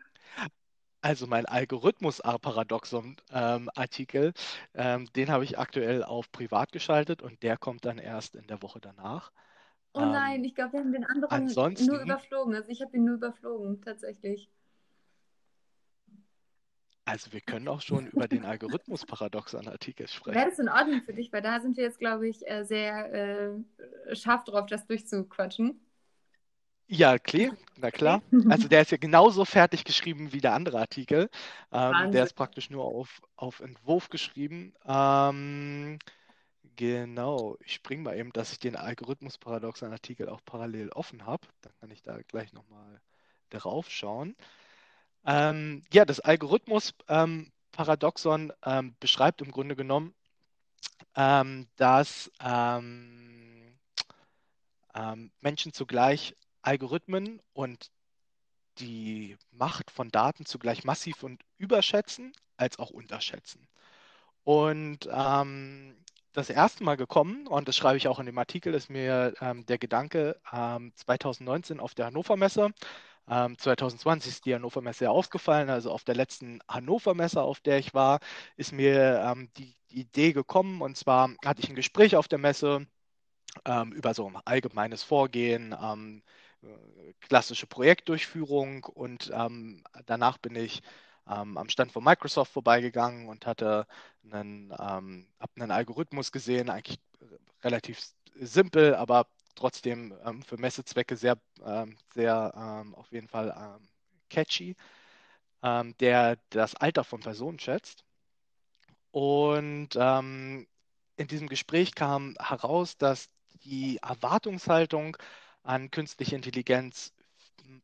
Also mein Algorithmus-Paradoxon-Artikel, ähm, den habe ich aktuell auf privat geschaltet und der kommt dann erst in der Woche danach. oh nein, Ähm, ich glaube, wir haben den anderen nur überflogen. Also ich habe ihn nur überflogen, tatsächlich. Also wir können auch schon über den Algorithmus-Paradoxon-Artikel Wäre sprechen. das in Ordnung für dich? Weil da sind wir jetzt, glaube ich, äh, sehr äh, scharf drauf, das durchzuquatschen. Ja, klar, na klar. Also der ist ja genauso fertig geschrieben wie der andere Artikel. Ähm, der ist praktisch nur auf, auf Entwurf geschrieben. Ähm, genau, ich springe mal eben, dass ich den Algorithmus-Paradoxon-Artikel auch parallel offen habe. Dann kann ich da gleich nochmal drauf schauen. Ähm, ja, das Algorithmus-Paradoxon ähm, beschreibt im Grunde genommen, ähm, dass ähm, ähm, Menschen zugleich Algorithmen und die Macht von Daten zugleich massiv und überschätzen als auch unterschätzen. Und ähm, das erste Mal gekommen, und das schreibe ich auch in dem Artikel, ist mir ähm, der Gedanke ähm, 2019 auf der Hannover Messe. Ähm, 2020 ist die Hannover Messe ja ausgefallen, also auf der letzten Hannover Messe, auf der ich war, ist mir ähm, die, die Idee gekommen. Und zwar hatte ich ein Gespräch auf der Messe ähm, über so ein allgemeines Vorgehen, ähm, äh, klassische Projektdurchführung. Und ähm, danach bin ich ähm, am Stand von Microsoft vorbeigegangen und hatte einen, einen Algorithmus gesehen, eigentlich relativ simpel, aber trotzdem ähm, für Messezwecke sehr, ähm, sehr ähm, auf jeden Fall ähm, catchy, ähm, der das Alter von Personen schätzt. Und ähm, in diesem Gespräch kam heraus, dass die Erwartungshaltung an künstliche Intelligenz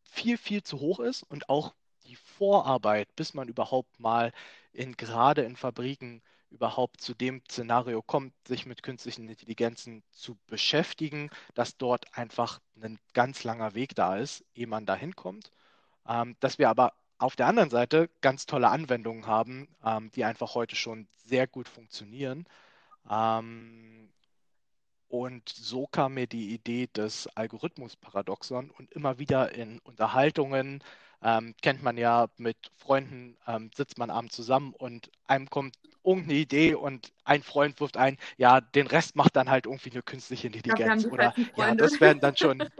viel, viel zu hoch ist und auch die Vorarbeit, bis man überhaupt mal in, gerade in Fabriken überhaupt zu dem Szenario kommt, sich mit künstlichen Intelligenzen zu beschäftigen, dass dort einfach ein ganz langer Weg da ist, ehe man da hinkommt. Ähm, dass wir aber auf der anderen Seite ganz tolle Anwendungen haben, ähm, die einfach heute schon sehr gut funktionieren. Ähm, und so kam mir die Idee des Algorithmus-Paradoxon und immer wieder in Unterhaltungen, ähm, kennt man ja mit Freunden, ähm, sitzt man abends zusammen und einem kommt irgendeine Idee und ein Freund wirft ein, ja, den Rest macht dann halt irgendwie eine künstliche Intelligenz die oder falschen ja, das werden dann schon,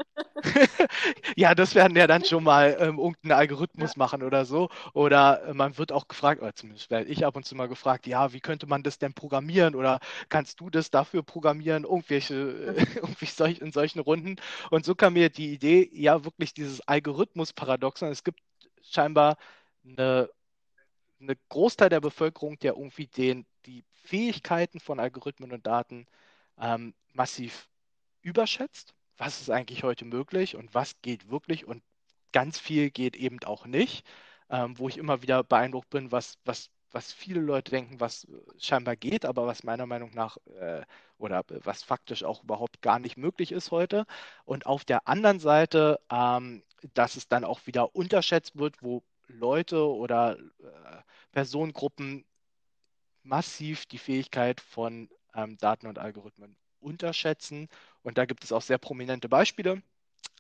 <laughs> ja, das werden ja dann schon mal ähm, irgendeinen Algorithmus Ja. machen oder so. Oder äh, man wird auch gefragt, oder zumindest werde ich ab und zu mal gefragt, ja, wie könnte man das denn programmieren oder kannst du das dafür programmieren? Irgendwelche, äh, <laughs> irgendwie solch, in solchen Runden. Und so kam mir die Idee, ja, wirklich dieses Algorithmus-Paradoxon. Es gibt scheinbar eine, eine Großteil der Bevölkerung, der irgendwie den, die Fähigkeiten von Algorithmen und Daten ähm, massiv überschätzt. Was ist eigentlich heute möglich und was geht wirklich und ganz viel geht eben auch nicht, ähm, wo ich immer wieder beeindruckt bin, was, was, was viele Leute denken, was äh, scheinbar geht, aber was meiner Meinung nach äh, oder äh, was faktisch auch überhaupt gar nicht möglich ist heute. Und auf der anderen Seite, ähm, dass es dann auch wieder unterschätzt wird, wo Leute oder äh, Personengruppen massiv die Fähigkeit von ähm, Daten und Algorithmen unterschätzen. Und da gibt es auch sehr prominente Beispiele,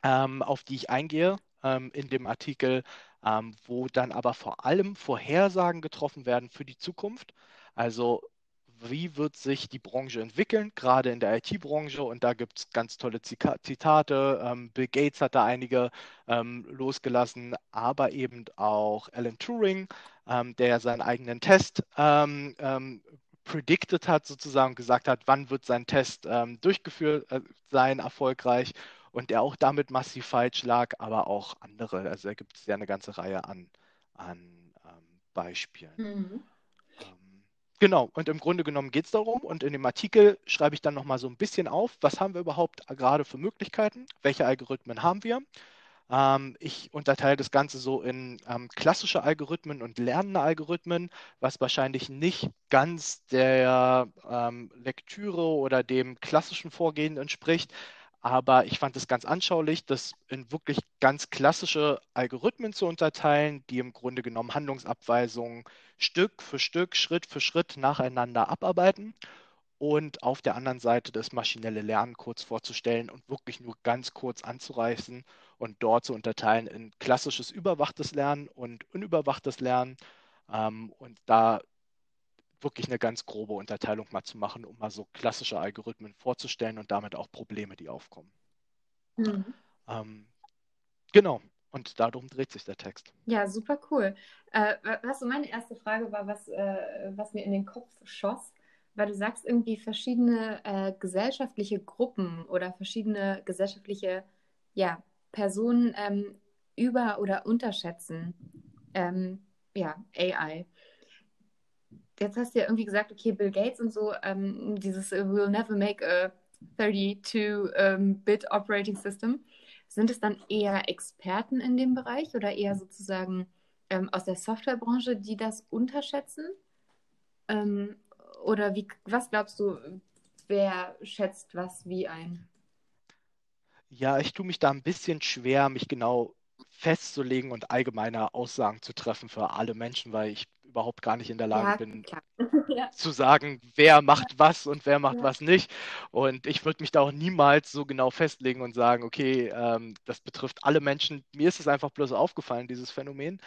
ähm, auf die ich eingehe ähm, in dem Artikel, ähm, wo dann aber vor allem Vorhersagen getroffen werden für die Zukunft. Also wie wird sich die Branche entwickeln, gerade in der IT-Branche. Und da gibt es ganz tolle Zitate. Ähm, Bill Gates hat da einige ähm, losgelassen, aber eben auch Alan Turing, ähm, der seinen eigenen Test ähm, ähm, predicted hat, sozusagen gesagt hat, wann wird sein Test ähm, durchgeführt äh, sein, erfolgreich. Und der auch damit massiv falsch lag, aber auch andere. Also da gibt es ja eine ganze Reihe an, an ähm, Beispielen. Mhm. Genau, und im Grunde genommen geht es darum, und in dem Artikel schreibe ich dann nochmal so ein bisschen auf, was haben wir überhaupt gerade für Möglichkeiten, welche Algorithmen haben wir, Ähm, ich unterteile das Ganze so in ähm, klassische Algorithmen und lernende Algorithmen, was wahrscheinlich nicht ganz der ähm, Lektüre oder dem klassischen Vorgehen entspricht. Aber ich fand es ganz anschaulich, das in wirklich ganz klassische Algorithmen zu unterteilen, die im Grunde genommen Handlungsabweisungen Stück für Stück, Schritt für Schritt nacheinander abarbeiten und auf der anderen Seite das maschinelle Lernen kurz vorzustellen und wirklich nur ganz kurz anzureißen und dort zu unterteilen in klassisches überwachtes Lernen und unüberwachtes Lernen ähm, und da wirklich eine ganz grobe Unterteilung mal zu machen, um mal so klassische Algorithmen vorzustellen und damit auch Probleme, die aufkommen. Mhm. Ähm, genau, und darum dreht sich der Text. Ja, super cool. Äh, was so meine erste Frage war, was, äh, was mir in den Kopf schoss, weil du sagst irgendwie verschiedene äh, gesellschaftliche Gruppen oder verschiedene gesellschaftliche ja, Personen ähm, über- oder unterschätzen ähm, ja, AI. Jetzt hast du ja irgendwie gesagt, okay, Bill Gates und so, ähm, dieses uh, We'll never make a 32-Bit ähm, Operating System. Sind es dann eher Experten in dem Bereich oder eher sozusagen ähm, aus der Softwarebranche, die das unterschätzen? Ähm, oder wie, was glaubst du, wer schätzt was wie ein? Ja, ich tue mich da ein bisschen schwer, mich genau festzulegen und allgemeine Aussagen zu treffen für alle Menschen, weil ich überhaupt gar nicht in der Lage bin, <laughs> ja. zu sagen, wer macht was und wer macht ja. was nicht. Und ich würde mich da auch niemals so genau festlegen und sagen, okay, ähm, das betrifft alle Menschen. Mir ist es einfach bloß aufgefallen, dieses Phänomen.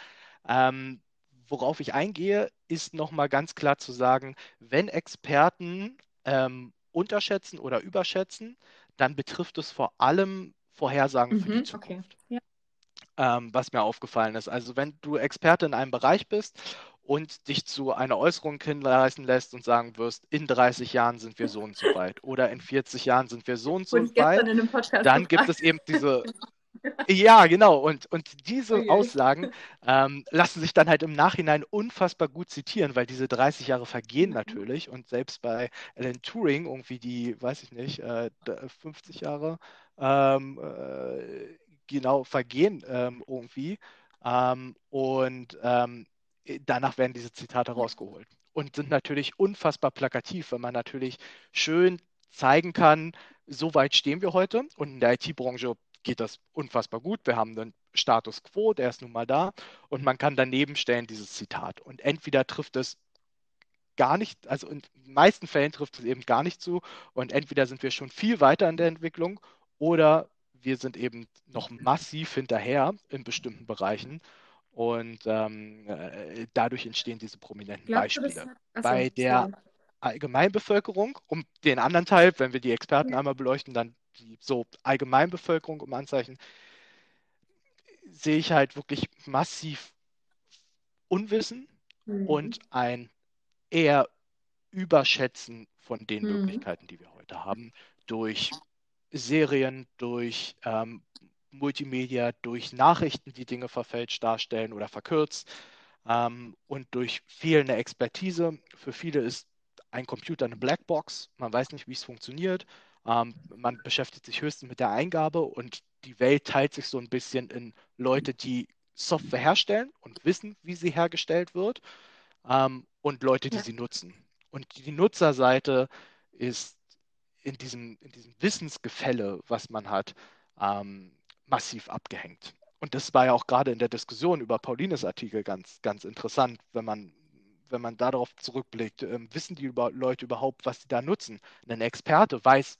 Ähm, worauf ich eingehe, ist nochmal ganz klar zu sagen, wenn Experten ähm, unterschätzen oder überschätzen, dann betrifft es vor allem Vorhersagen mhm, für die mhm, Zukunft. Okay. Ja. Ähm, was mir aufgefallen ist. Also wenn du Experte in einem Bereich bist und dich zu einer Äußerung hinreißen lässt und sagen wirst, in 30 Jahren sind wir so und so weit oder in 40 Jahren sind wir so und so und weit, dann gibt es eben diese, <laughs> Ja, genau. Und, und diese okay. Aussagen ähm, lassen sich dann halt im Nachhinein unfassbar gut zitieren, weil diese 30 Jahre vergehen mhm. natürlich. Und selbst bei Alan Turing, irgendwie die, weiß ich nicht, äh, 50 Jahre ähm, äh, genau vergehen ähm, irgendwie. Ähm, und ähm, danach werden diese Zitate rausgeholt und sind natürlich unfassbar plakativ, wenn man natürlich schön zeigen kann, so weit stehen wir heute. Und in der IT-Branche geht das unfassbar gut. Wir haben einen Status quo, der ist nun mal da. Und man kann daneben stellen dieses Zitat. Und entweder trifft es gar nicht, also in den meisten Fällen trifft es eben gar nicht zu. Und entweder sind wir schon viel weiter in der Entwicklung oder wir sind eben noch massiv hinterher in bestimmten Bereichen. Und ähm, äh, dadurch entstehen diese prominenten Glaubst Beispiele. Achso, Bei der. Allgemeinbevölkerung, um den anderen Teil, wenn wir die Experten ja. einmal beleuchten, dann die so Allgemeinbevölkerung um Anzeichen, sehe ich halt wirklich massiv Unwissen mhm. und ein eher Überschätzen von den mhm. Möglichkeiten, die wir heute haben, durch Serien, durch ähm, Multimedia, durch Nachrichten, die Dinge verfälscht darstellen oder verkürzt ähm, und durch fehlende Expertise. Für viele ist ein Computer eine Blackbox, man weiß nicht, wie es funktioniert. Ähm, man beschäftigt sich höchstens mit der Eingabe und die Welt teilt sich so ein bisschen in Leute, die Software herstellen und wissen, wie sie hergestellt wird, ähm, und Leute, die ja. sie nutzen. Und die Nutzerseite ist in diesem, in diesem Wissensgefälle, was man hat, ähm, massiv abgehängt. Und das war ja auch gerade in der Diskussion über Paulines Artikel ganz, ganz interessant, wenn man, wenn man darauf zurückblickt. Ähm, wissen die über, Leute überhaupt, was sie da nutzen? Ein Experte weiß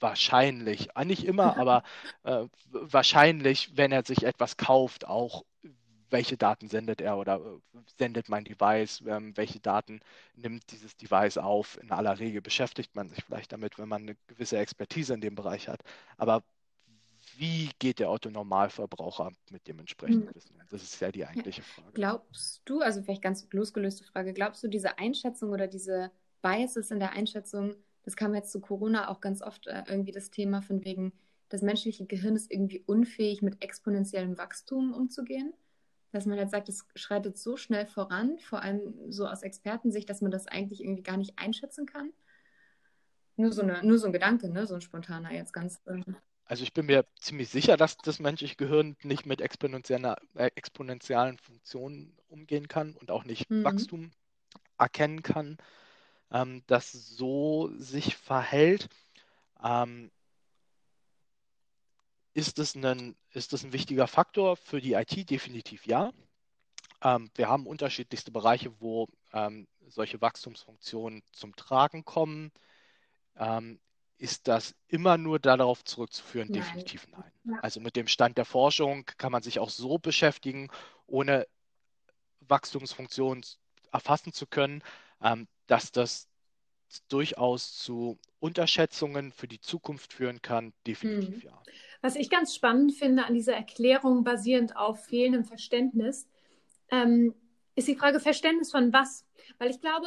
wahrscheinlich, äh, nicht immer, <laughs> aber äh, wahrscheinlich, wenn er sich etwas kauft, auch welche Daten sendet er oder äh, sendet mein Device, ähm, welche Daten nimmt dieses Device auf. In aller Regel beschäftigt man sich vielleicht damit, wenn man eine gewisse Expertise in dem Bereich hat. Aber wie geht der Otto-Normalverbraucher mit dem entsprechenden hm. Wissen? Das ist ja die eigentliche Frage. Glaubst du, also vielleicht ganz losgelöste Frage, glaubst du, diese Einschätzung oder diese Biases in der Einschätzung das kam jetzt zu Corona auch ganz oft äh, irgendwie das Thema von wegen, das menschliche Gehirn ist irgendwie unfähig, mit exponentiellem Wachstum umzugehen. Dass man jetzt sagt, es schreitet so schnell voran, vor allem so aus Expertensicht, dass man das eigentlich irgendwie gar nicht einschätzen kann. Nur so, eine, nur so ein Gedanke, ne? so ein spontaner jetzt ganz. Ähm also ich bin mir ziemlich sicher, dass das menschliche Gehirn nicht mit exponentiellen, äh, exponentiellen Funktionen umgehen kann und auch nicht mhm. Wachstum erkennen kann, ähm, das so sich verhält. Ähm, ist, es ein, ist es ein wichtiger Faktor für die IT? Definitiv ja. Ähm, wir haben unterschiedlichste Bereiche, wo ähm, solche Wachstumsfunktionen zum Tragen kommen. Ist das immer nur darauf zurückzuführen? Nein. Definitiv nein. Ja. Also mit dem Stand der Forschung kann man sich auch so beschäftigen, ohne Wachstumsfunktionen erfassen zu können, ähm, dass das durchaus zu Unterschätzungen für die Zukunft führen kann. Definitiv hm. ja. Was ich ganz spannend finde an dieser Erklärung basierend auf fehlendem Verständnis, ähm, ist die Frage Verständnis von was? Weil ich glaube,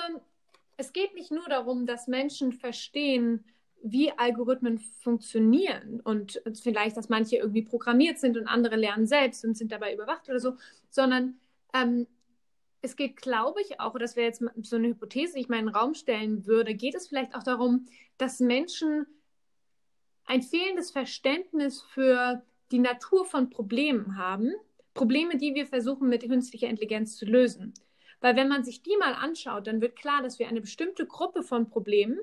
es geht nicht nur darum, dass Menschen verstehen, wie Algorithmen funktionieren und vielleicht, dass manche irgendwie programmiert sind und andere lernen selbst und sind dabei überwacht oder so, sondern ähm, es geht, glaube ich, auch, das wäre jetzt so eine Hypothese, die ich mal in den Raum stellen würde, geht es vielleicht auch darum, dass Menschen ein fehlendes Verständnis für die Natur von Problemen haben, Probleme, die wir versuchen mit künstlicher Intelligenz zu lösen. Weil wenn man sich die mal anschaut, dann wird klar, dass wir eine bestimmte Gruppe von Problemen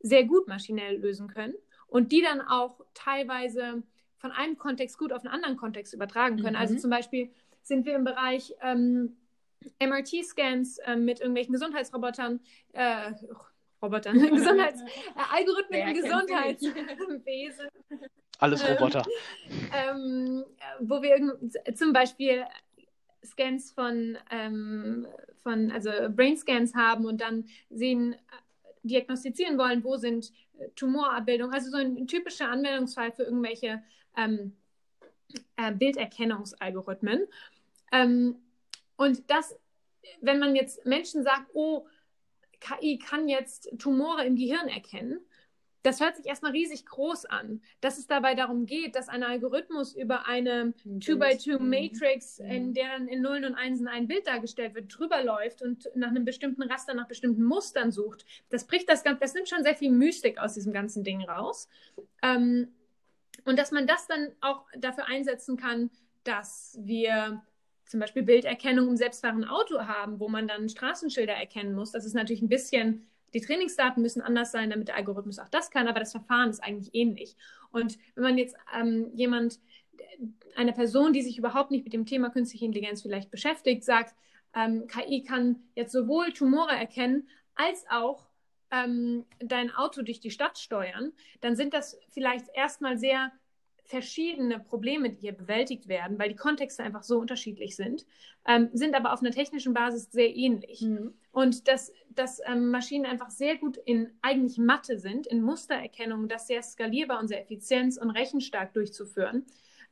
sehr gut maschinell lösen können und die dann auch teilweise von einem Kontext gut auf einen anderen Kontext übertragen können. Also mhm. Also zum Beispiel sind wir im Bereich ähm, MRT-Scans äh, mit irgendwelchen Gesundheitsrobotern, äh, Robotern, <laughs> Gesundheits, äh, Algorithmen im Gesundheitswesen. Alles Roboter. Ähm, wo wir zum Beispiel Scans von, ähm, von also Brain-Scans haben und dann sehen, diagnostizieren wollen, wo sind äh, Tumorabbildungen, also so ein typischer Anwendungsfall für irgendwelche ähm, äh, Bilderkennungsalgorithmen. Ähm, und das, wenn man jetzt Menschen sagt, oh, KI kann jetzt Tumore im Gehirn erkennen, das hört sich erstmal riesig groß an. Dass es dabei darum geht, dass ein Algorithmus über eine 2x2-Matrix, mhm. in der dann in Nullen und Einsen ein Bild dargestellt wird, drüber läuft und nach einem bestimmten Raster, nach bestimmten Mustern sucht, das bricht das Ganze, das nimmt schon sehr viel Mystik aus diesem ganzen Ding raus. Ähm, und dass man das dann auch dafür einsetzen kann, dass wir zum Beispiel Bilderkennung im selbstfahrenden Auto haben, wo man dann Straßenschilder erkennen muss. Das ist natürlich ein bisschen die Trainingsdaten müssen anders sein, damit der Algorithmus auch das kann, aber das Verfahren ist eigentlich ähnlich. Und wenn man jetzt ähm, jemand, eine Person, die sich überhaupt nicht mit dem Thema künstliche Intelligenz vielleicht beschäftigt, sagt, ähm, KI kann jetzt sowohl Tumore erkennen als auch ähm, dein Auto durch die Stadt steuern, dann sind das vielleicht erstmal sehr verschiedene Probleme, die hier bewältigt werden, weil die Kontexte einfach so unterschiedlich sind, ähm, sind aber auf einer technischen Basis sehr ähnlich. Mhm. Und dass, dass ähm, Maschinen einfach sehr gut in eigentlich Mathe sind, in Mustererkennung, das sehr skalierbar und sehr effizient und rechenstark durchzuführen,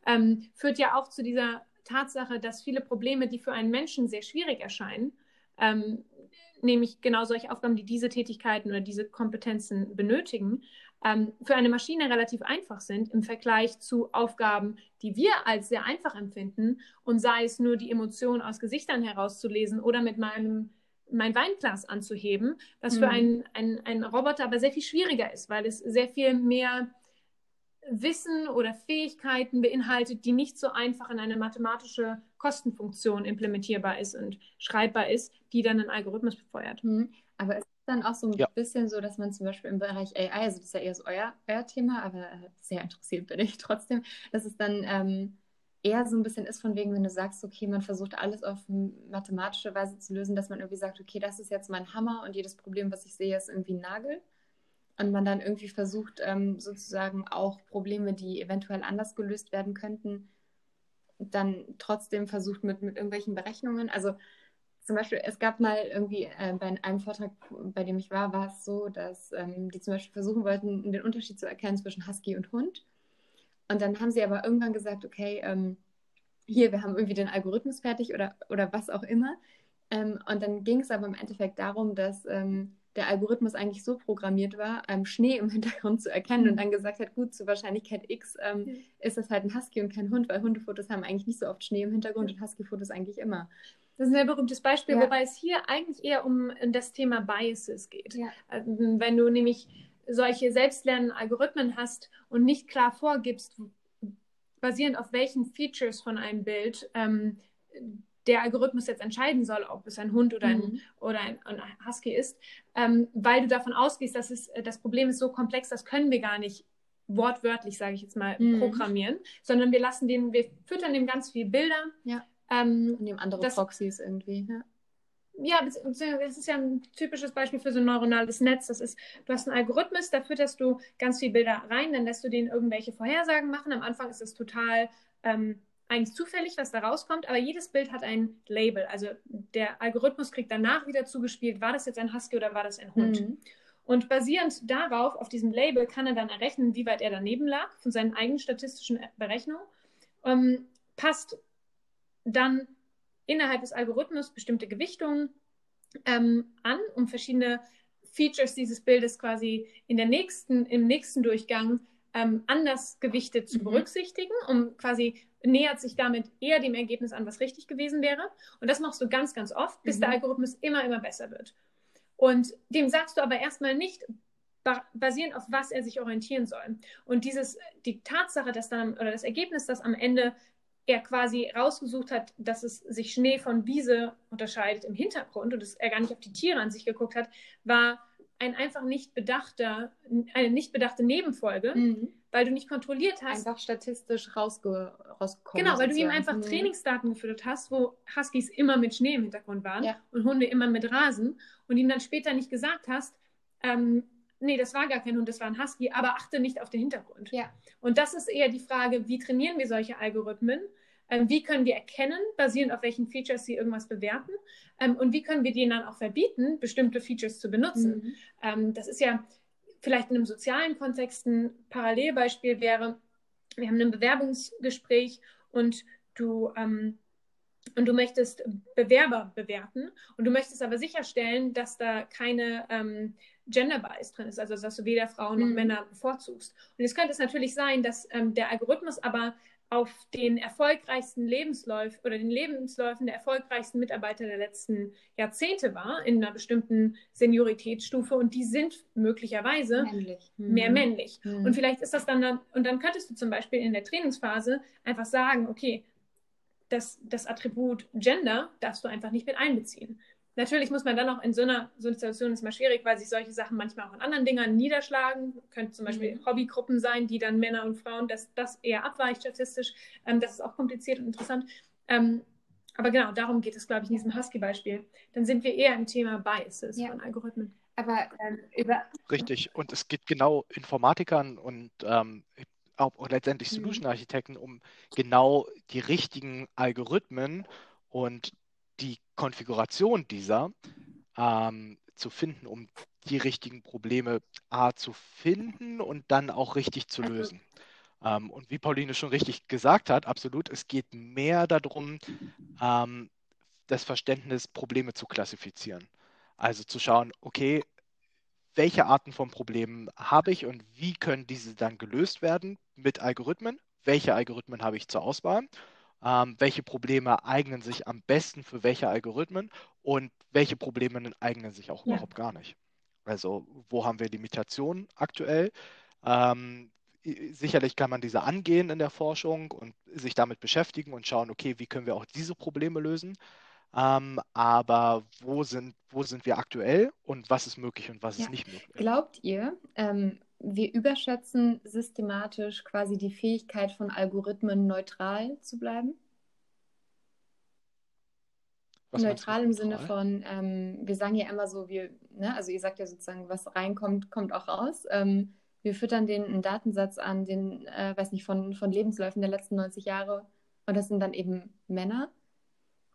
ähm, führt ja auch zu dieser Tatsache, dass viele Probleme, die für einen Menschen sehr schwierig erscheinen, ähm, nämlich genau solche Aufgaben, die diese Tätigkeiten oder diese Kompetenzen benötigen, ähm, für eine Maschine relativ einfach sind im Vergleich zu Aufgaben, die wir als sehr einfach empfinden und sei es nur die Emotionen aus Gesichtern herauszulesen oder mit meinem mein Weinglas anzuheben, was mhm. für einen, einen, einen Roboter aber sehr viel schwieriger ist, weil es sehr viel mehr Wissen oder Fähigkeiten beinhaltet, die nicht so einfach in eine mathematische Kostenfunktion implementierbar ist und schreibbar ist, die dann einen Algorithmus befeuert. Mhm. Aber es dann auch so ein ja. bisschen so, dass man zum Beispiel im Bereich AI, also das ist ja eher so euer, euer Thema, aber äh, sehr interessiert bin ich <laughs> trotzdem, dass es dann ähm, eher so ein bisschen ist von wegen, wenn du sagst, okay, man versucht alles auf mathematische Weise zu lösen, dass man irgendwie sagt, okay, das ist jetzt mein Hammer und jedes Problem, was ich sehe, ist irgendwie ein Nagel. Und man dann irgendwie versucht, ähm, sozusagen auch Probleme, die eventuell anders gelöst werden könnten, dann trotzdem versucht mit, mit irgendwelchen Berechnungen. Also zum Beispiel, es gab mal irgendwie äh, bei einem Vortrag, bei dem ich war, war es so, dass ähm, die zum Beispiel versuchen wollten, den Unterschied zu erkennen zwischen Husky und Hund. Und dann haben sie aber irgendwann gesagt, okay, ähm, hier, wir haben irgendwie den Algorithmus fertig oder, oder was auch immer. Ähm, und dann ging es aber im Endeffekt darum, dass ähm, der Algorithmus eigentlich so programmiert war, ähm, Schnee im <laughs> Hintergrund zu erkennen und dann gesagt hat, gut, zur Wahrscheinlichkeit X mhm. ist das halt ein Husky und kein Hund, weil Hundefotos haben eigentlich nicht so oft Schnee im Hintergrund und Husky-Fotos eigentlich immer. Das ist ein sehr berühmtes Beispiel, ja. wobei es hier eigentlich eher um das Thema Biases geht. Ja. Also, wenn du nämlich solche selbstlernenden Algorithmen hast und nicht klar vorgibst, basierend auf welchen Features von einem Bild ähm, der Algorithmus jetzt entscheiden soll, ob es ein Hund oder ein, mhm. oder ein, ein Husky ist, ähm, weil du davon ausgehst, dass es, das Problem ist so komplex, das können wir gar nicht wortwörtlich, sage ich jetzt mal, mhm. programmieren, sondern wir lassen den, wir füttern dem ganz viele Bilder. Ja. Ähm, und dem andere das, Proxys irgendwie. Ja. Ja, das ist ja ein typisches Beispiel für so ein neuronales Netz. Das ist, du hast einen Algorithmus, da fütterst du ganz viele Bilder rein, dann lässt du denen irgendwelche Vorhersagen machen. Am Anfang ist es total ähm, eigentlich zufällig, was da rauskommt, aber jedes Bild hat ein Label. Also der Algorithmus kriegt danach wieder zugespielt, war das jetzt ein Husky oder war das ein Hund? Mhm. Und basierend darauf, auf diesem Label, kann er dann errechnen, wie weit er daneben lag von seinen eigenen statistischen Berechnungen. Ähm, passt dann innerhalb des Algorithmus bestimmte Gewichtungen ähm, an, um verschiedene Features dieses Bildes quasi in der nächsten, im nächsten Durchgang ähm, anders gewichtet zu mhm. berücksichtigen, um quasi nähert sich damit eher dem Ergebnis an, was richtig gewesen wäre. Und das machst du ganz, ganz oft, bis mhm. der Algorithmus immer, immer besser wird. Und dem sagst du aber erstmal nicht, basierend auf was er sich orientieren soll. Und dieses, die Tatsache, dass dann, oder das Ergebnis, dass am Ende er quasi rausgesucht hat, dass es sich Schnee von Wiese unterscheidet im Hintergrund und dass er gar nicht auf die Tiere an sich geguckt hat, war ein einfach nicht bedachter, eine nicht bedachte Nebenfolge, mhm. weil du nicht kontrolliert hast. Einfach statistisch rausge rausgekommen. Genau, weil du ihm einfach mhm. Trainingsdaten gefüttert hast, wo Huskies immer mit Schnee im Hintergrund waren ja. und Hunde immer mit Rasen und ihm dann später nicht gesagt hast, ähm, nee, das war gar kein Hund, das war ein Husky, aber achte nicht auf den Hintergrund. Ja. Und das ist eher die Frage, wie trainieren wir solche Algorithmen? Ähm, wie können wir erkennen, basierend auf welchen Features sie irgendwas bewerten? Ähm, und wie können wir denen dann auch verbieten, bestimmte Features zu benutzen? Mhm. Ähm, das ist ja vielleicht in einem sozialen Kontext ein Parallelbeispiel wäre, wir haben ein Bewerbungsgespräch und du ähm, und du möchtest Bewerber bewerten und du möchtest aber sicherstellen, dass da keine ähm, Gender Bias drin ist, also dass du weder Frauen noch mhm. Männer bevorzugst. Und jetzt könnte es natürlich sein, dass ähm, der Algorithmus aber auf den erfolgreichsten Lebensläufen oder den Lebensläufen der erfolgreichsten Mitarbeiter der letzten Jahrzehnte war, in einer bestimmten Senioritätsstufe und die sind möglicherweise männlich. mehr mhm. männlich. Mhm. Und vielleicht ist das dann, dann, und dann könntest du zum Beispiel in der Trainingsphase einfach sagen, okay, das, das Attribut Gender darfst du einfach nicht mit einbeziehen. Natürlich muss man dann auch in so einer Situation ist mal schwierig, weil sich solche Sachen manchmal auch an anderen Dingern niederschlagen. Könnte zum Beispiel mhm. Hobbygruppen sein, die dann Männer und Frauen, dass das eher abweicht statistisch. Ähm, das ist auch kompliziert und interessant. Ähm, aber genau, darum geht es, glaube ich, in diesem Husky-Beispiel. Dann sind wir eher im Thema Biases ja. von Algorithmen. Aber ähm, über. Richtig, und es geht genau Informatikern und ähm, auch letztendlich mhm. Solution-Architekten um genau die richtigen Algorithmen und die Konfiguration dieser ähm, zu finden, um die richtigen Probleme A zu finden und dann auch richtig zu also lösen. Ähm, und wie Pauline schon richtig gesagt hat, absolut, es geht mehr darum, ähm, das Verständnis, Probleme zu klassifizieren. Also zu schauen, okay, welche Arten von Problemen habe ich und wie können diese dann gelöst werden mit Algorithmen? Welche Algorithmen habe ich zur Auswahl? Ähm, welche Probleme eignen sich am besten für welche Algorithmen und welche Probleme eignen sich auch ja. überhaupt gar nicht. Also wo haben wir Limitationen aktuell? Ähm, sicherlich kann man diese angehen in der Forschung und sich damit beschäftigen und schauen, okay, wie können wir auch diese Probleme lösen? Ähm, aber wo sind, wo sind wir aktuell und was ist möglich und was ja. ist nicht möglich? Glaubt ihr, ähm, wir überschätzen systematisch quasi die Fähigkeit von Algorithmen neutral zu bleiben. Was neutral im Sinne von, ähm, wir sagen ja immer so, wir, ne, also ihr sagt ja sozusagen, was reinkommt, kommt auch raus. Ähm, wir füttern den einen Datensatz an, den, äh, weiß nicht, von, von Lebensläufen der letzten 90 Jahre und das sind dann eben Männer.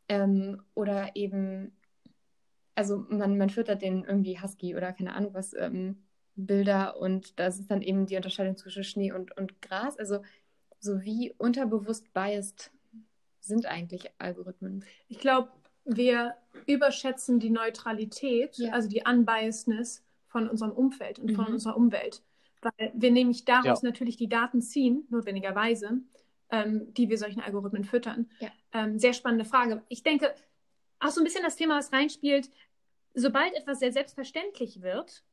Ähm, oder eben, also man, man füttert den irgendwie Husky oder keine Ahnung was, ähm, Bilder und das ist dann eben die Unterscheidung zwischen Schnee und, und Gras. Also so wie unterbewusst biased sind eigentlich Algorithmen? Ich glaube, wir überschätzen die Neutralität, ja. also die Unbiasedness von unserem Umfeld und von mhm. unserer Umwelt. Weil wir nämlich daraus ja. natürlich die Daten ziehen, notwendigerweise, ähm, die wir solchen Algorithmen füttern. Ja. Ähm, sehr spannende Frage. Ich denke, auch so ein bisschen das Thema, was reinspielt, sobald etwas sehr selbstverständlich wird,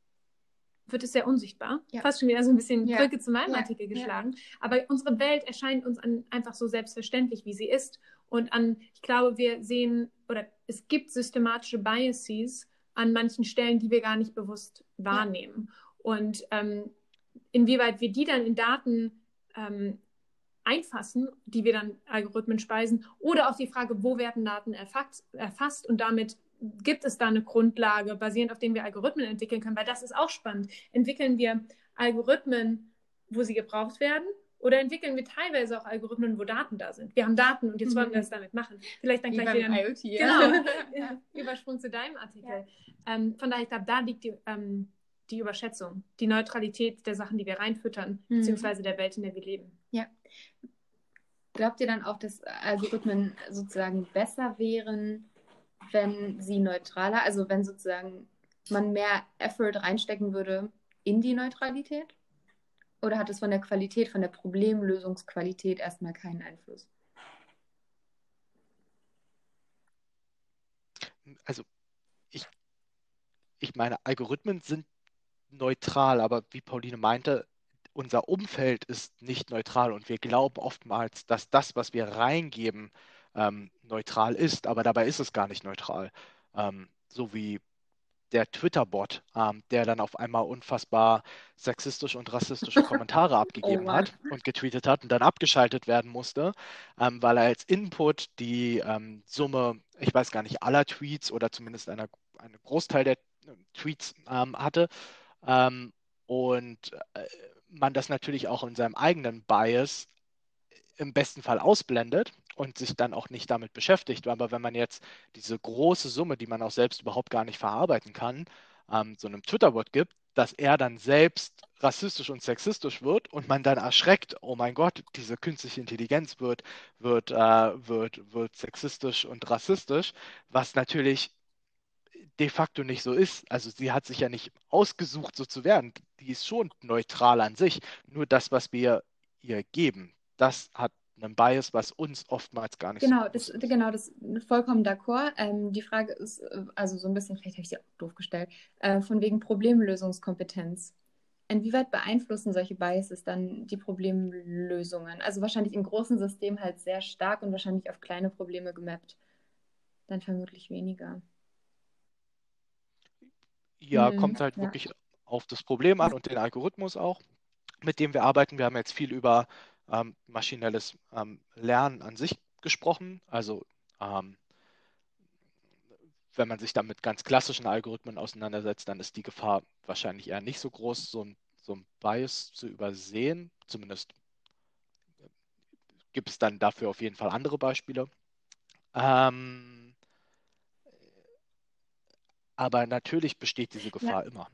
wird es sehr unsichtbar. Ja. Fast schon wieder so ein bisschen Ja. Brücke zu meinem Ja. Artikel geschlagen. Aber unsere Welt erscheint uns an, einfach so selbstverständlich, wie sie ist. Und an, ich glaube, wir sehen, oder es gibt systematische Biases an manchen Stellen, die wir gar nicht bewusst wahrnehmen. Und ähm, inwieweit wir die dann in Daten ähm, einfassen, die wir dann Algorithmen speisen, oder auch die Frage, wo werden Daten erfasst, erfasst und damit gibt es da eine Grundlage, basierend auf denen wir Algorithmen entwickeln können, weil das ist auch spannend. Entwickeln wir Algorithmen, wo sie gebraucht werden, oder entwickeln wir teilweise auch Algorithmen, wo Daten da sind? Wir haben Daten und jetzt wollen wir Mhm. das damit machen. Vielleicht dann Wie gleich wieder IoT. Genau. <laughs> ja. Übersprung zu deinem Artikel. Ähm, von daher, ich glaube, da liegt die, ähm, die Überschätzung, die Neutralität der Sachen, die wir reinfüttern, Mhm. beziehungsweise der Welt, in der wir leben. Glaubt ihr dann auch, dass Algorithmen sozusagen besser wären, wenn sie neutraler, also wenn sozusagen man mehr Effort reinstecken würde in die Neutralität? Oder hat es von der Qualität, von der Problemlösungsqualität erstmal keinen Einfluss? Also ich, ich meine, Algorithmen sind neutral, aber wie Pauline meinte, unser Umfeld ist nicht neutral und wir glauben oftmals, dass das, was wir reingeben, ähm, neutral ist, aber dabei ist es gar nicht neutral. Ähm, so wie der Twitter-Bot, ähm, der dann auf einmal unfassbar sexistische und rassistische <laughs> Kommentare abgegeben Mann. hat und getweetet hat und dann abgeschaltet werden musste, ähm, weil er als Input die ähm, Summe, ich weiß gar nicht, aller Tweets oder zumindest einer, einen Großteil der äh, Tweets ähm, hatte. Ähm, und äh, man das natürlich auch in seinem eigenen Bias im besten Fall ausblendet und sich dann auch nicht damit beschäftigt. Aber wenn man jetzt diese große Summe, die man auch selbst überhaupt gar nicht verarbeiten kann, ähm, so einem Twitter-Bot gibt, dass er dann selbst rassistisch und sexistisch wird und man dann erschreckt, oh mein Gott, diese künstliche Intelligenz wird, wird, äh, wird, wird sexistisch und rassistisch, was natürlich de facto nicht so ist. Also sie hat sich ja nicht ausgesucht, so zu werden. Die ist schon neutral an sich. Nur das, was wir ihr geben, das hat einen Bias, was uns oftmals gar nicht Genau, so das, ist. genau, das vollkommen d'accord. Ähm, die Frage ist, äh, also so ein bisschen, vielleicht habe ich sie auch doof gestellt, äh, von wegen Problemlösungskompetenz. Inwieweit beeinflussen solche Biases dann die Problemlösungen? Also wahrscheinlich im großen System halt sehr stark und wahrscheinlich auf kleine Probleme gemappt. Dann vermutlich weniger. Ja, Mhm, kommt halt ja. wirklich auf das Problem an und den Algorithmus auch, mit dem wir arbeiten. Wir haben jetzt viel über ähm, maschinelles ähm, Lernen an sich gesprochen. Also ähm, wenn man sich dann mit ganz klassischen Algorithmen auseinandersetzt, dann ist die Gefahr wahrscheinlich eher nicht so groß, so ein, so ein Bias zu übersehen. Zumindest gibt es dann dafür auf jeden Fall andere Beispiele. Ähm, aber natürlich besteht diese Gefahr immer,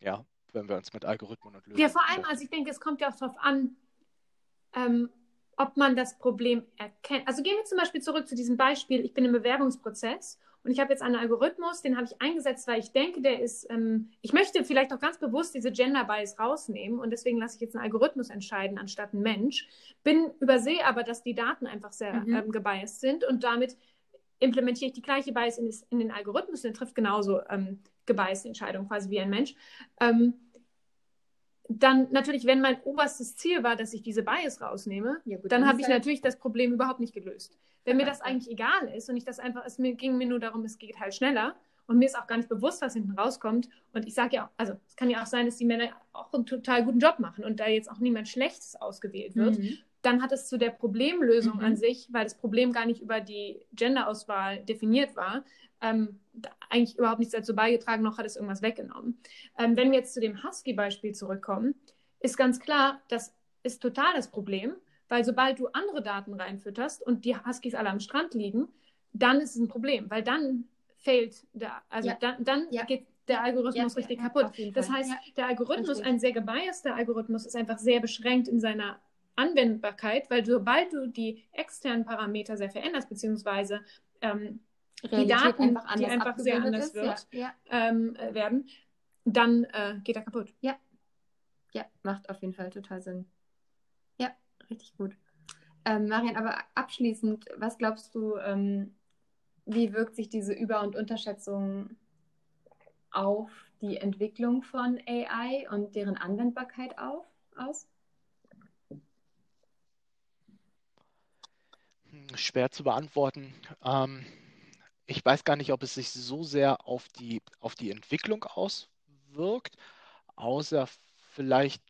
ja, wenn wir uns mit Algorithmen und Lösungen Ja, vor allem, also ich denke, es kommt ja auch darauf an, ähm, ob man das Problem erkennt. Also gehen wir zum Beispiel zurück zu diesem Beispiel, ich bin im Bewerbungsprozess und ich habe jetzt einen Algorithmus, den habe ich eingesetzt, weil ich denke, der ist, ähm, ich möchte vielleicht auch ganz bewusst diese Gender Bias rausnehmen und deswegen lasse ich jetzt einen Algorithmus entscheiden anstatt einen Mensch. Bin übersehe aber, dass die Daten einfach sehr Mhm. ähm, gebiased sind und damit implementiere ich die gleiche Bias in, in den Algorithmus und der trifft genauso ähm, gebiased Entscheidungen quasi wie ein Mensch. Ähm, dann natürlich, wenn mein oberstes Ziel war, dass ich diese Bias rausnehme, Ja, gut, dann habe ich halt- natürlich das Problem überhaupt nicht gelöst. Wenn mir das eigentlich egal ist und ich das einfach, es mir, ging mir nur darum, es geht halt schneller und mir ist auch gar nicht bewusst, was hinten rauskommt. Und ich sage ja auch, also es kann ja auch sein, dass die Männer auch einen total guten Job machen und da jetzt auch niemand Schlechtes ausgewählt wird. Mhm. Dann hat es zu der Problemlösung Mhm. an sich, weil das Problem gar nicht über die Genderauswahl definiert war, ähm, da eigentlich überhaupt nichts dazu beigetragen, noch hat es irgendwas weggenommen. Ähm, wenn wir jetzt zu dem Husky-Beispiel zurückkommen, ist ganz klar, das ist total das Problem, weil sobald du andere Daten reinfütterst und die Huskies alle am Strand liegen, dann ist es ein Problem, weil dann fehlt der, also Ja. dann, dann Ja. geht der Algorithmus Ja, richtig kaputt. Das heißt, der Algorithmus, ein sehr gebiaster Algorithmus, ist einfach sehr beschränkt in seiner Anwendbarkeit, weil sobald du die externen Parameter sehr veränderst, beziehungsweise ähm, die Daten, einfach die anders einfach sehr anders ist, wird, Ja, ähm, äh, werden, dann äh, geht er kaputt. ja. ja, macht auf jeden Fall total Sinn. Ja, richtig gut. Ähm, Marian, aber abschließend, was glaubst du, ähm, wie wirkt sich diese Über- und Unterschätzung auf die Entwicklung von AI und deren Anwendbarkeit auf, aus? Schwer zu beantworten. Ähm, ich weiß gar nicht, ob es sich so sehr auf die, auf die Entwicklung auswirkt, außer vielleicht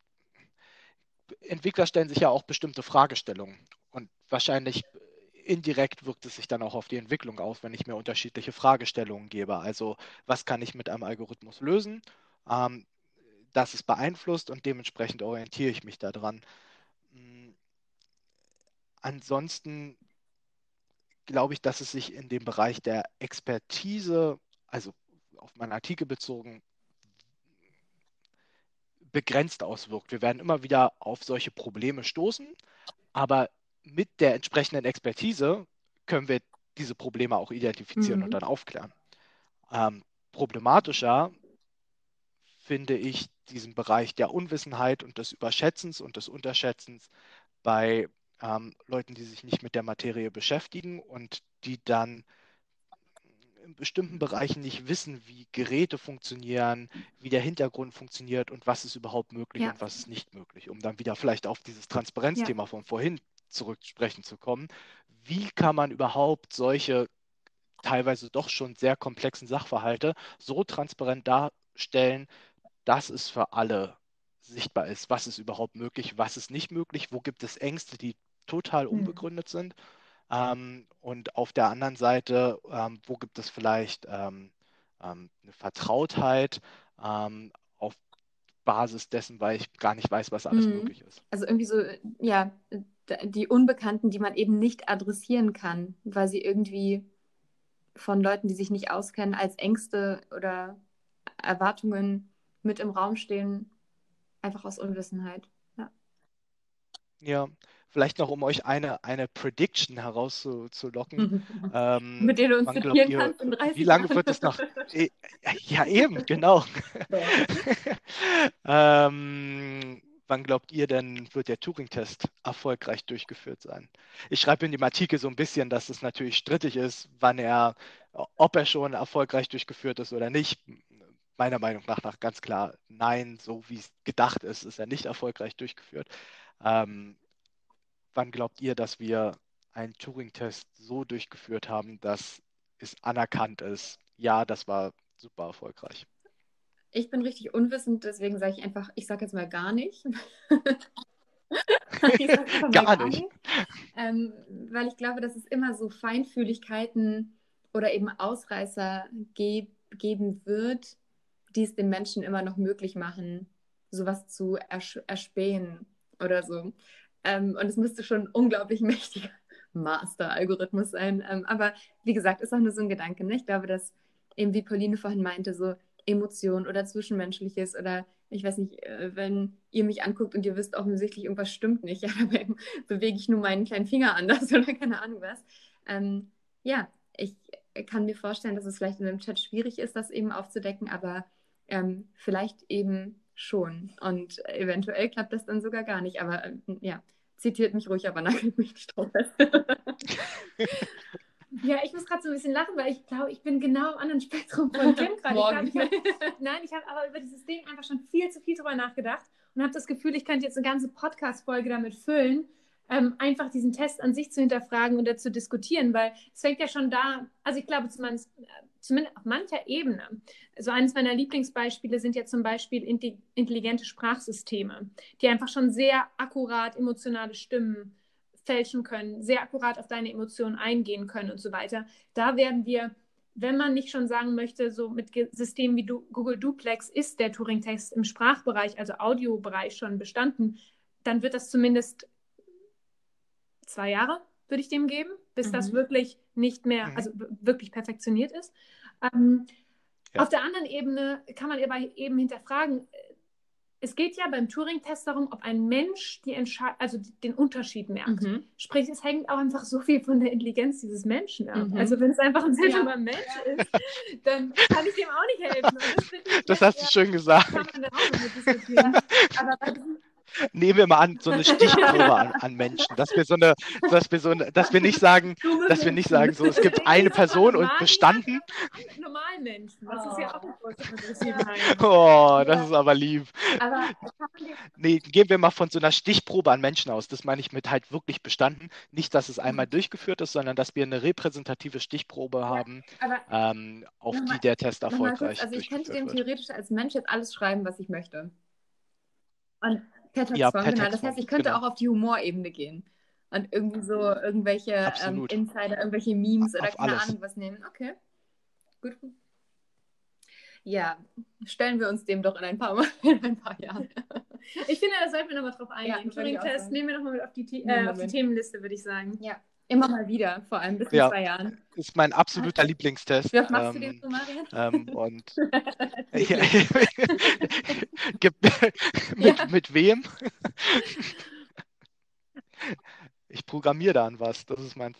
Entwickler stellen sich ja auch bestimmte Fragestellungen und wahrscheinlich indirekt wirkt es sich dann auch auf die Entwicklung aus, wenn ich mir unterschiedliche Fragestellungen gebe. Also was kann ich mit einem Algorithmus lösen? Ähm, das ist beeinflusst und dementsprechend orientiere ich mich daran. Hm, ansonsten glaube ich, dass es sich in dem Bereich der Expertise, also auf meinen Artikel bezogen, begrenzt auswirkt. Wir werden immer wieder auf solche Probleme stoßen, aber mit der entsprechenden Expertise können wir diese Probleme auch identifizieren mhm. und dann aufklären. Ähm, problematischer finde ich diesen Bereich der Unwissenheit und des Überschätzens und des Unterschätzens bei ähm, Leuten, die sich nicht mit der Materie beschäftigen und die dann in bestimmten Bereichen nicht wissen, wie Geräte funktionieren, wie der Hintergrund funktioniert und was ist überhaupt möglich ja. und was ist nicht möglich, um dann wieder vielleicht auf dieses Transparenzthema ja. von vorhin zurücksprechen zu kommen. Wie kann man überhaupt solche teilweise doch schon sehr komplexen Sachverhalte so transparent darstellen, dass es für alle sichtbar ist, was ist überhaupt möglich, was ist nicht möglich, wo gibt es Ängste, die total hm. unbegründet mhm. sind. Ähm, und auf der anderen Seite, ähm, wo gibt es vielleicht ähm, ähm eine Vertrautheit ähm, auf Basis dessen, weil ich gar nicht weiß, was alles mhm. möglich ist. Also irgendwie so, ja, die Unbekannten, die man eben nicht adressieren kann, weil sie irgendwie von Leuten, die sich nicht auskennen, als Ängste oder Erwartungen mit im Raum stehen, einfach aus Unwissenheit. Ja. Ja, Vielleicht noch, um euch eine, eine Prediction herauszulocken. <laughs> ähm, Mit der du uns zitieren kannst in 30 Wie lange wird es noch? E, <laughs> ja, eben, genau. <laughs> ähm, wann glaubt ihr denn, wird der Turing-Test erfolgreich durchgeführt sein? Ich schreibe in dem Artikel so ein bisschen, dass es natürlich strittig ist, wann er, ob er schon erfolgreich durchgeführt ist oder nicht. Meiner Meinung nach, nach ganz klar nein, so wie es gedacht ist, ist er nicht erfolgreich durchgeführt. Ähm, wann glaubt ihr, dass wir einen Turing-Test so durchgeführt haben, dass es anerkannt ist? Ja, das war super erfolgreich. Ich bin richtig unwissend, deswegen sage ich einfach, ich sage jetzt mal gar nicht. <laughs> gar, gar, nicht. Ähm, weil ich glaube, dass es immer so Feinfühligkeiten oder eben Ausreißer ge geben wird, die es den Menschen immer noch möglich machen, sowas zu ers erspähen oder so. Ähm, und es müsste schon ein unglaublich <laughs> mächtiger Master-Algorithmus sein. Ähm, aber wie gesagt, ist auch nur so ein Gedanke. Ne? Ich glaube, dass eben, wie Pauline vorhin meinte, so Emotion oder Zwischenmenschliches oder ich weiß nicht, äh, wenn ihr mich anguckt und ihr wisst offensichtlich, irgendwas stimmt nicht, <laughs> ja, dabei bewege ich nur meinen kleinen Finger anders <laughs> oder keine Ahnung was. Ähm, ja, ich kann mir vorstellen, dass es vielleicht in einem Chat schwierig ist, das eben aufzudecken, aber ähm, vielleicht eben schon. Und eventuell klappt das dann sogar gar nicht. Aber äh, ja, zitiert mich ruhig, aber <laughs> nagelt mich nicht drauf fest. <laughs> Ja, ich muss gerade so ein bisschen lachen, weil ich glaube, ich bin genau am anderen Spektrum von <laughs> Kim gerade. Nein, ich habe aber über dieses Ding einfach schon viel zu viel drüber nachgedacht und habe das Gefühl, ich könnte jetzt eine ganze Podcast-Folge damit füllen, ähm, einfach diesen Test an sich zu hinterfragen und dazu diskutieren, weil es fängt ja schon da, also ich glaube zumindest, zumindest auf mancher Ebene. Also eines meiner Lieblingsbeispiele sind ja zum Beispiel intelligente Sprachsysteme, die einfach schon sehr akkurat emotionale Stimmen fälschen können, sehr akkurat auf deine Emotionen eingehen können und so weiter. Da werden wir wenn man nicht schon sagen möchte, so mit Systemen wie Google Duplex ist der Turing-Test im Sprachbereich, also Audiobereich schon bestanden, dann wird das zumindest zwei Jahre, würde ich dem geben, bis mhm. das wirklich nicht mehr, mhm. also wirklich perfektioniert ist. Ähm, ja. Auf der anderen Ebene kann man aber eben hinterfragen, es geht ja beim Turing-Test darum, ob ein Mensch die also den Unterschied merkt. Mhm. Sprich, es hängt auch einfach so viel von der Intelligenz dieses Menschen ab. Mhm. Also wenn es einfach ein seltsamer ja. Mensch ist, dann kann ich dem auch nicht helfen. Das, das hast du schön gesagt. Kann man dann auch diskutieren. Aber bei diesem, nehmen wir mal an, so eine <laughs> Stichprobe an, an Menschen, dass wir so eine, dass wir so eine, dass wir nicht sagen, dass wir nicht sagen, so es gibt <laughs> eine Person und bestanden. Normalen Menschen, das ist ja auch ein <laughs> Oh, das ist aber lieb. Nee, gehen wir mal von so einer Stichprobe an Menschen aus. Das meine ich mit halt wirklich bestanden. Nicht, dass es einmal mhm. durchgeführt ist, sondern dass wir eine repräsentative Stichprobe haben, ähm, auf die der Test erfolgreich kurz, Also ich könnte dem theoretisch als Mensch jetzt alles schreiben, was ich möchte. Und per Textform, ja, genau. Das heißt, ich könnte genau. auch auf die Humorebene gehen und irgendwie so irgendwelche ähm, Insider, irgendwelche Memes oder keine alles. Ahnung was nehmen. Okay, gut. Ja, stellen wir uns dem doch in ein paar, Mal, <laughs> in ein paar Jahren. Ich finde, da sollten wir nochmal drauf eingehen. Ja, Turing-Test nehmen wir nochmal mit auf die, äh, auf die Themenliste, würde ich sagen. Ja, immer mal wieder, vor allem bis in ja, zwei Jahren. Ist mein absoluter Lieblingstest. Was machst ähm, du den so, Marian? Ähm, und <laughs> <laughs> mit, ja. mit wem? ich programmiere dann was. Das ist mein,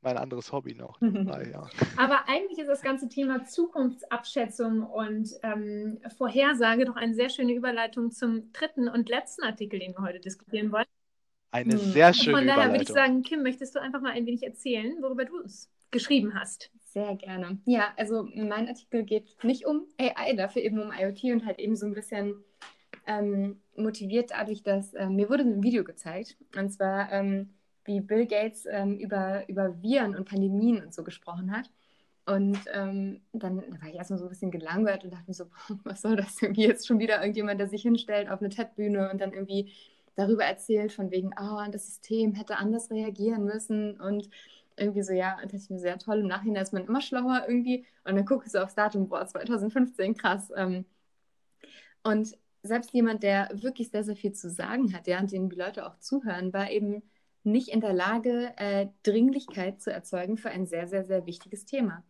mein anderes Hobby noch. ah, ja. <laughs> Aber eigentlich ist das ganze Thema Zukunftsabschätzung und ähm, Vorhersage doch eine sehr schöne Überleitung zum dritten und letzten Artikel, den wir heute diskutieren wollen. Eine hm. sehr schöne Von daher würde ich sagen, Kim, möchtest du einfach mal ein wenig erzählen, worüber du es geschrieben hast? Sehr gerne. Ja, also mein Artikel geht nicht um AI, dafür eben um IoT und halt eben so ein bisschen ähm, motiviert dadurch, dass äh, mir wurde ein Video gezeigt und zwar ähm, wie Bill Gates ähm, über, über Viren und Pandemien und so gesprochen hat. Und ähm, dann war ich erstmal so ein bisschen gelangweilt und dachte mir so, <laughs> was soll das irgendwie jetzt schon wieder irgendjemand, der sich hinstellt auf eine TED-Bühne und dann irgendwie darüber erzählt, von wegen, oh, das System hätte anders reagieren müssen und irgendwie so, ja, das ist mir sehr toll. Im Nachhinein ist man immer schlauer irgendwie. Und dann gucke ich so aufs Datum, boah, 2015, krass. Ähm. Und selbst jemand, der wirklich sehr, sehr viel zu sagen hat, ja, und denen die Leute auch zuhören, war eben nicht in der Lage, äh, Dringlichkeit zu erzeugen für ein sehr, sehr, sehr wichtiges Thema.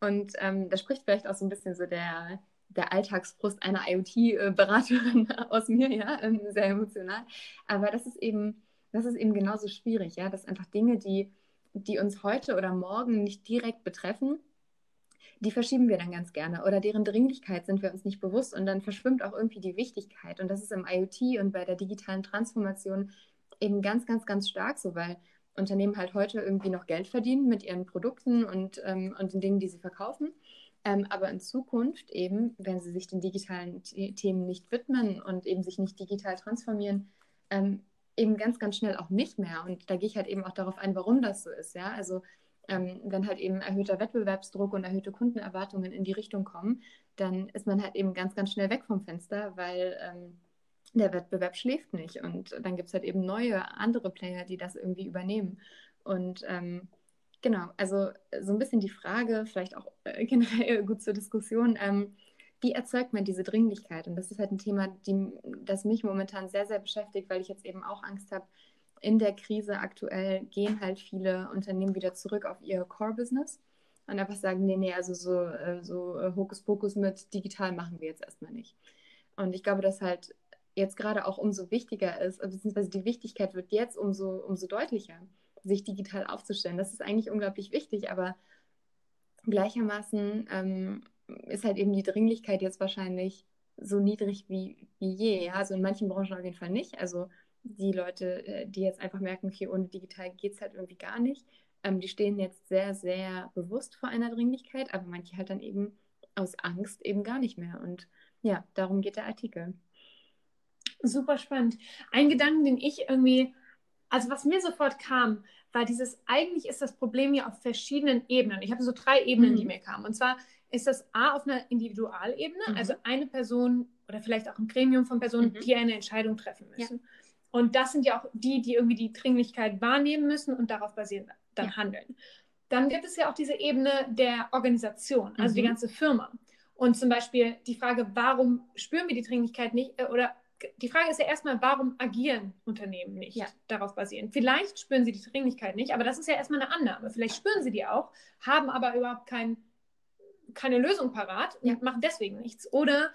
Und ähm, da spricht vielleicht auch so ein bisschen so der, der Alltagsfrust einer IoT-Beraterin <laughs> aus mir, ja, ähm, sehr emotional. Aber das ist eben, das ist eben genauso schwierig, ja, dass einfach Dinge, die, die uns heute oder morgen nicht direkt betreffen, die verschieben wir dann ganz gerne oder deren Dringlichkeit sind wir uns nicht bewusst und dann verschwimmt auch irgendwie die Wichtigkeit. Und das ist im IoT und bei der digitalen Transformation eben ganz, ganz, ganz stark so, weil Unternehmen halt heute irgendwie noch Geld verdienen mit ihren Produkten und, ähm, und den Dingen, die sie verkaufen. Ähm, aber in Zukunft eben, wenn sie sich den digitalen Themen nicht widmen und eben sich nicht digital transformieren, ähm, eben ganz, ganz schnell auch nicht mehr. Und da gehe ich halt eben auch darauf ein, warum das so ist. Ja? Also ähm, wenn halt eben erhöhter Wettbewerbsdruck und erhöhte Kundenerwartungen in die Richtung kommen, dann ist man halt eben ganz, ganz schnell weg vom Fenster, weil ähm, der Wettbewerb schläft nicht. Und dann gibt es halt eben neue, andere Player, die das irgendwie übernehmen. Und ähm, genau, also so ein bisschen die Frage, vielleicht auch äh, <laughs> generell gut zur Diskussion, ähm, wie erzeugt man diese Dringlichkeit? Und das ist halt ein Thema, die, das mich momentan sehr, sehr beschäftigt, weil ich jetzt eben auch Angst habe, in der Krise aktuell gehen halt viele Unternehmen wieder zurück auf ihr Core-Business und einfach sagen, nee, nee, also so, äh, so äh, Hokuspokus mit digital machen wir jetzt erstmal nicht. Und ich glaube, dass halt jetzt gerade auch umso wichtiger ist, beziehungsweise die Wichtigkeit wird jetzt umso, umso deutlicher, sich digital aufzustellen. Das ist eigentlich unglaublich wichtig, aber gleichermaßen ähm, ist halt eben die Dringlichkeit jetzt wahrscheinlich so niedrig wie, wie je. Ja? Also in manchen Branchen auf jeden Fall nicht. Also die Leute, äh, die jetzt einfach merken, okay, ohne digital geht es halt irgendwie gar nicht, ähm, die stehen jetzt sehr, sehr bewusst vor einer Dringlichkeit, aber manche halt dann eben aus Angst eben gar nicht mehr. Und ja, darum geht der Artikel. Super spannend. Ein Gedanke, den ich irgendwie, also was mir sofort kam, war dieses, eigentlich ist das Problem ja auf verschiedenen Ebenen. Ich habe so drei Ebenen, mhm. die mir kamen. Und zwar ist das A auf einer Individualebene, mhm. also eine Person oder vielleicht auch ein Gremium von Personen, mhm. die eine Entscheidung treffen müssen. Ja. Und das sind ja auch die, die irgendwie die Dringlichkeit wahrnehmen müssen und darauf basierend dann ja. handeln. Dann gibt es ja auch diese Ebene der Organisation, also die mhm. ganze Firma. Und zum Beispiel die Frage, warum spüren wir die Dringlichkeit nicht äh, oder die Frage ist ja erstmal, warum agieren Unternehmen nicht ja. darauf basierend? Vielleicht spüren sie die Dringlichkeit nicht, aber das ist ja erstmal eine Annahme. Vielleicht spüren sie die auch, haben aber überhaupt kein, keine Lösung parat und ja. machen deswegen nichts. Oder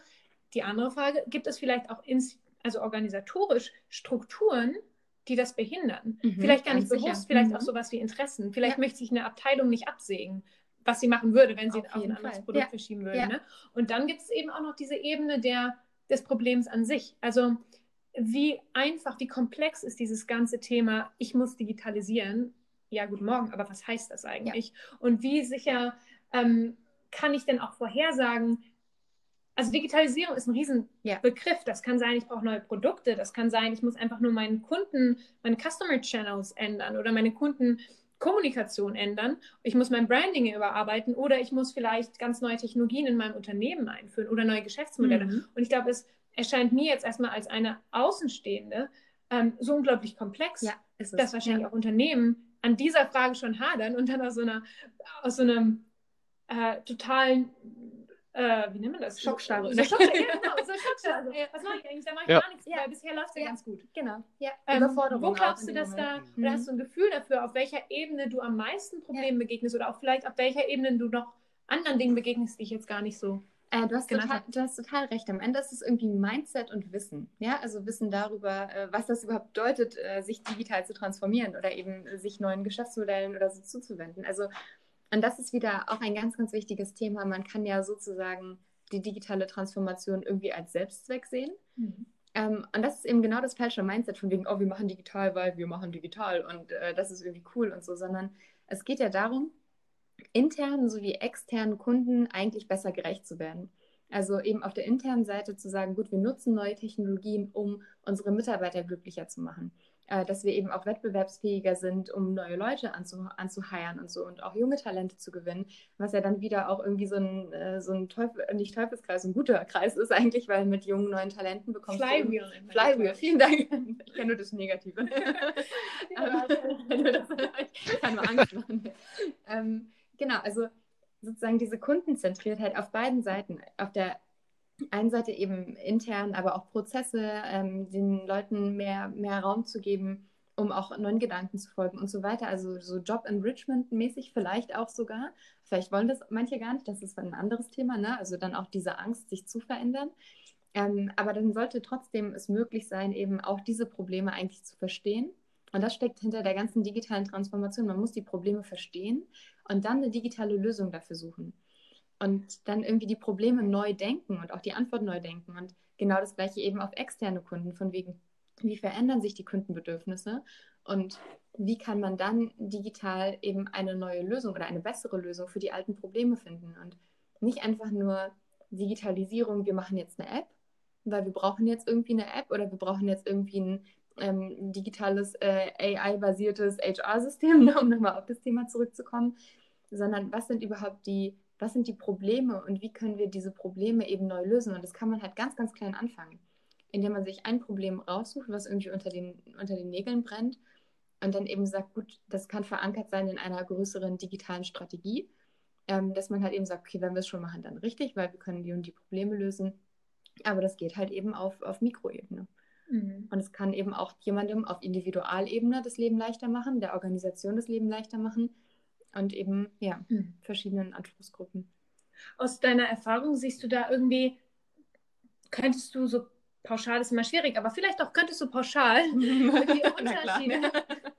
die andere Frage, gibt es vielleicht auch ins, also organisatorisch Strukturen, die das behindern? Mhm, vielleicht gar nicht bewusst, sicher. vielleicht mhm. auch sowas wie Interessen. Vielleicht ja. möchte sich eine Abteilung nicht absägen, was sie machen würde, wenn sie auf, auf ein anderes Fall. Produkt verschieben würde. Ne? Und dann gibt es eben auch noch diese Ebene der des Problems an sich. Also wie einfach, wie komplex ist dieses ganze Thema, ich muss digitalisieren. Ja, guten Morgen, aber was heißt das eigentlich? Ja. Und wie sicher ähm, kann ich denn auch vorhersagen, also Digitalisierung ist ein Riesenbegriff. Ja. Das kann sein, ich brauche neue Produkte. Das kann sein, ich muss einfach nur meinen Kunden, meine Customer Channels ändern oder meine Kundenkommunikation ändern. Ich muss mein Branding überarbeiten oder ich muss vielleicht ganz neue Technologien in meinem Unternehmen einführen oder neue Geschäftsmodelle. Mhm. Und ich glaube, es erscheint mir jetzt erstmal als eine Außenstehende ähm, so unglaublich komplex, ja, dass wahrscheinlich ja. auch Unternehmen an dieser Frage schon hadern und dann aus so, einer, aus so einem äh, totalen äh, wie nennt man das? Schockstarre. So, Schockstarre, <laughs> ja, genau, so <laughs> Schockstarre. Was mache ich eigentlich? Da mache ich ja. gar nichts, weil bisher läuft es ja, ganz gut. Genau. Ja. Ähm, Überforderung. Wo glaubst du, dass da, mhm. oder hast du ein Gefühl dafür, auf welcher Ebene du am meisten Problemen begegnest oder auch vielleicht auf welcher Ebene du noch anderen Dingen begegnest, die ich jetzt gar nicht so äh, du, hast total, du hast total recht. Am Ende ist es irgendwie Mindset und Wissen. Ja, also Wissen darüber, äh, was das überhaupt bedeutet, äh, sich digital zu transformieren oder eben sich neuen Geschäftsmodellen oder so zuzuwenden. Also, und das ist wieder auch ein ganz, ganz wichtiges Thema. Man kann ja sozusagen die digitale Transformation irgendwie als Selbstzweck sehen. Mhm. Ähm, und das ist eben genau das falsche Mindset von wegen, oh, wir machen digital, weil wir machen digital und äh, das ist irgendwie cool und so, sondern es geht ja darum, internen sowie externen Kunden eigentlich besser gerecht zu werden. Also eben auf der internen Seite zu sagen, gut, wir nutzen neue Technologien, um unsere Mitarbeiter glücklicher zu machen. Äh, dass wir eben auch wettbewerbsfähiger sind, um neue Leute anzu, anzuheiern und so und auch junge Talente zu gewinnen, was ja dann wieder auch irgendwie so ein, äh, so ein Teufel, nicht Teufelskreis, ein guter Kreis ist eigentlich, weil mit jungen neuen Talenten bekommst Flywheel du... Flywheel, vielen Dank. Ich kenne nur das Negative. <laughs> <laughs> <laughs> ja, ich kann nur Angst machen. ähm, genau, also sozusagen diese Kundenzentriertheit auf beiden Seiten. Auf der einen Seite eben intern, aber auch Prozesse, ähm, den Leuten mehr, mehr Raum zu geben, um auch neuen Gedanken zu folgen und so weiter. Also so Job Enrichment mäßig vielleicht auch sogar. Vielleicht wollen das manche gar nicht, das ist ein anderes Thema, ne? Also dann auch diese Angst, sich zu verändern. Ähm, aber dann sollte trotzdem es möglich sein, eben auch diese Probleme eigentlich zu verstehen und das steckt hinter der ganzen digitalen Transformation. Man muss die Probleme verstehen und dann eine digitale Lösung dafür suchen. Und dann irgendwie die Probleme neu denken und auch die Antwort neu denken. Und genau das gleiche eben auf externe Kunden, von wegen, wie verändern sich die Kundenbedürfnisse und wie kann man dann digital eben eine neue Lösung oder eine bessere Lösung für die alten Probleme finden. Und nicht einfach nur Digitalisierung, wir machen jetzt eine App, weil wir brauchen jetzt irgendwie eine App oder wir brauchen jetzt irgendwie ein ähm, digitales äh, AI-basiertes HR-System, <laughs> um nochmal auf das Thema zurückzukommen, sondern was sind überhaupt die, was sind die Probleme und wie können wir diese Probleme eben neu lösen? Und das kann man halt ganz, ganz klein anfangen, indem man sich ein Problem raussucht, was irgendwie unter den, unter den Nägeln brennt und dann eben sagt, gut, das kann verankert sein in einer größeren digitalen Strategie, ähm, dass man halt eben sagt, okay, wenn wir es schon machen, dann richtig, weil wir können die und die Probleme lösen. Aber das geht halt eben auf, auf Mikroebene. Mhm. Und es kann eben auch jemandem auf Individualebene das Leben leichter machen, der Organisation das Leben leichter machen und eben ja, mhm. verschiedenen Anspruchsgruppen. Aus deiner Erfahrung siehst du da irgendwie, könntest du so pauschal ist immer schwierig, aber vielleicht auch könntest du pauschal <laughs> die Unterschiede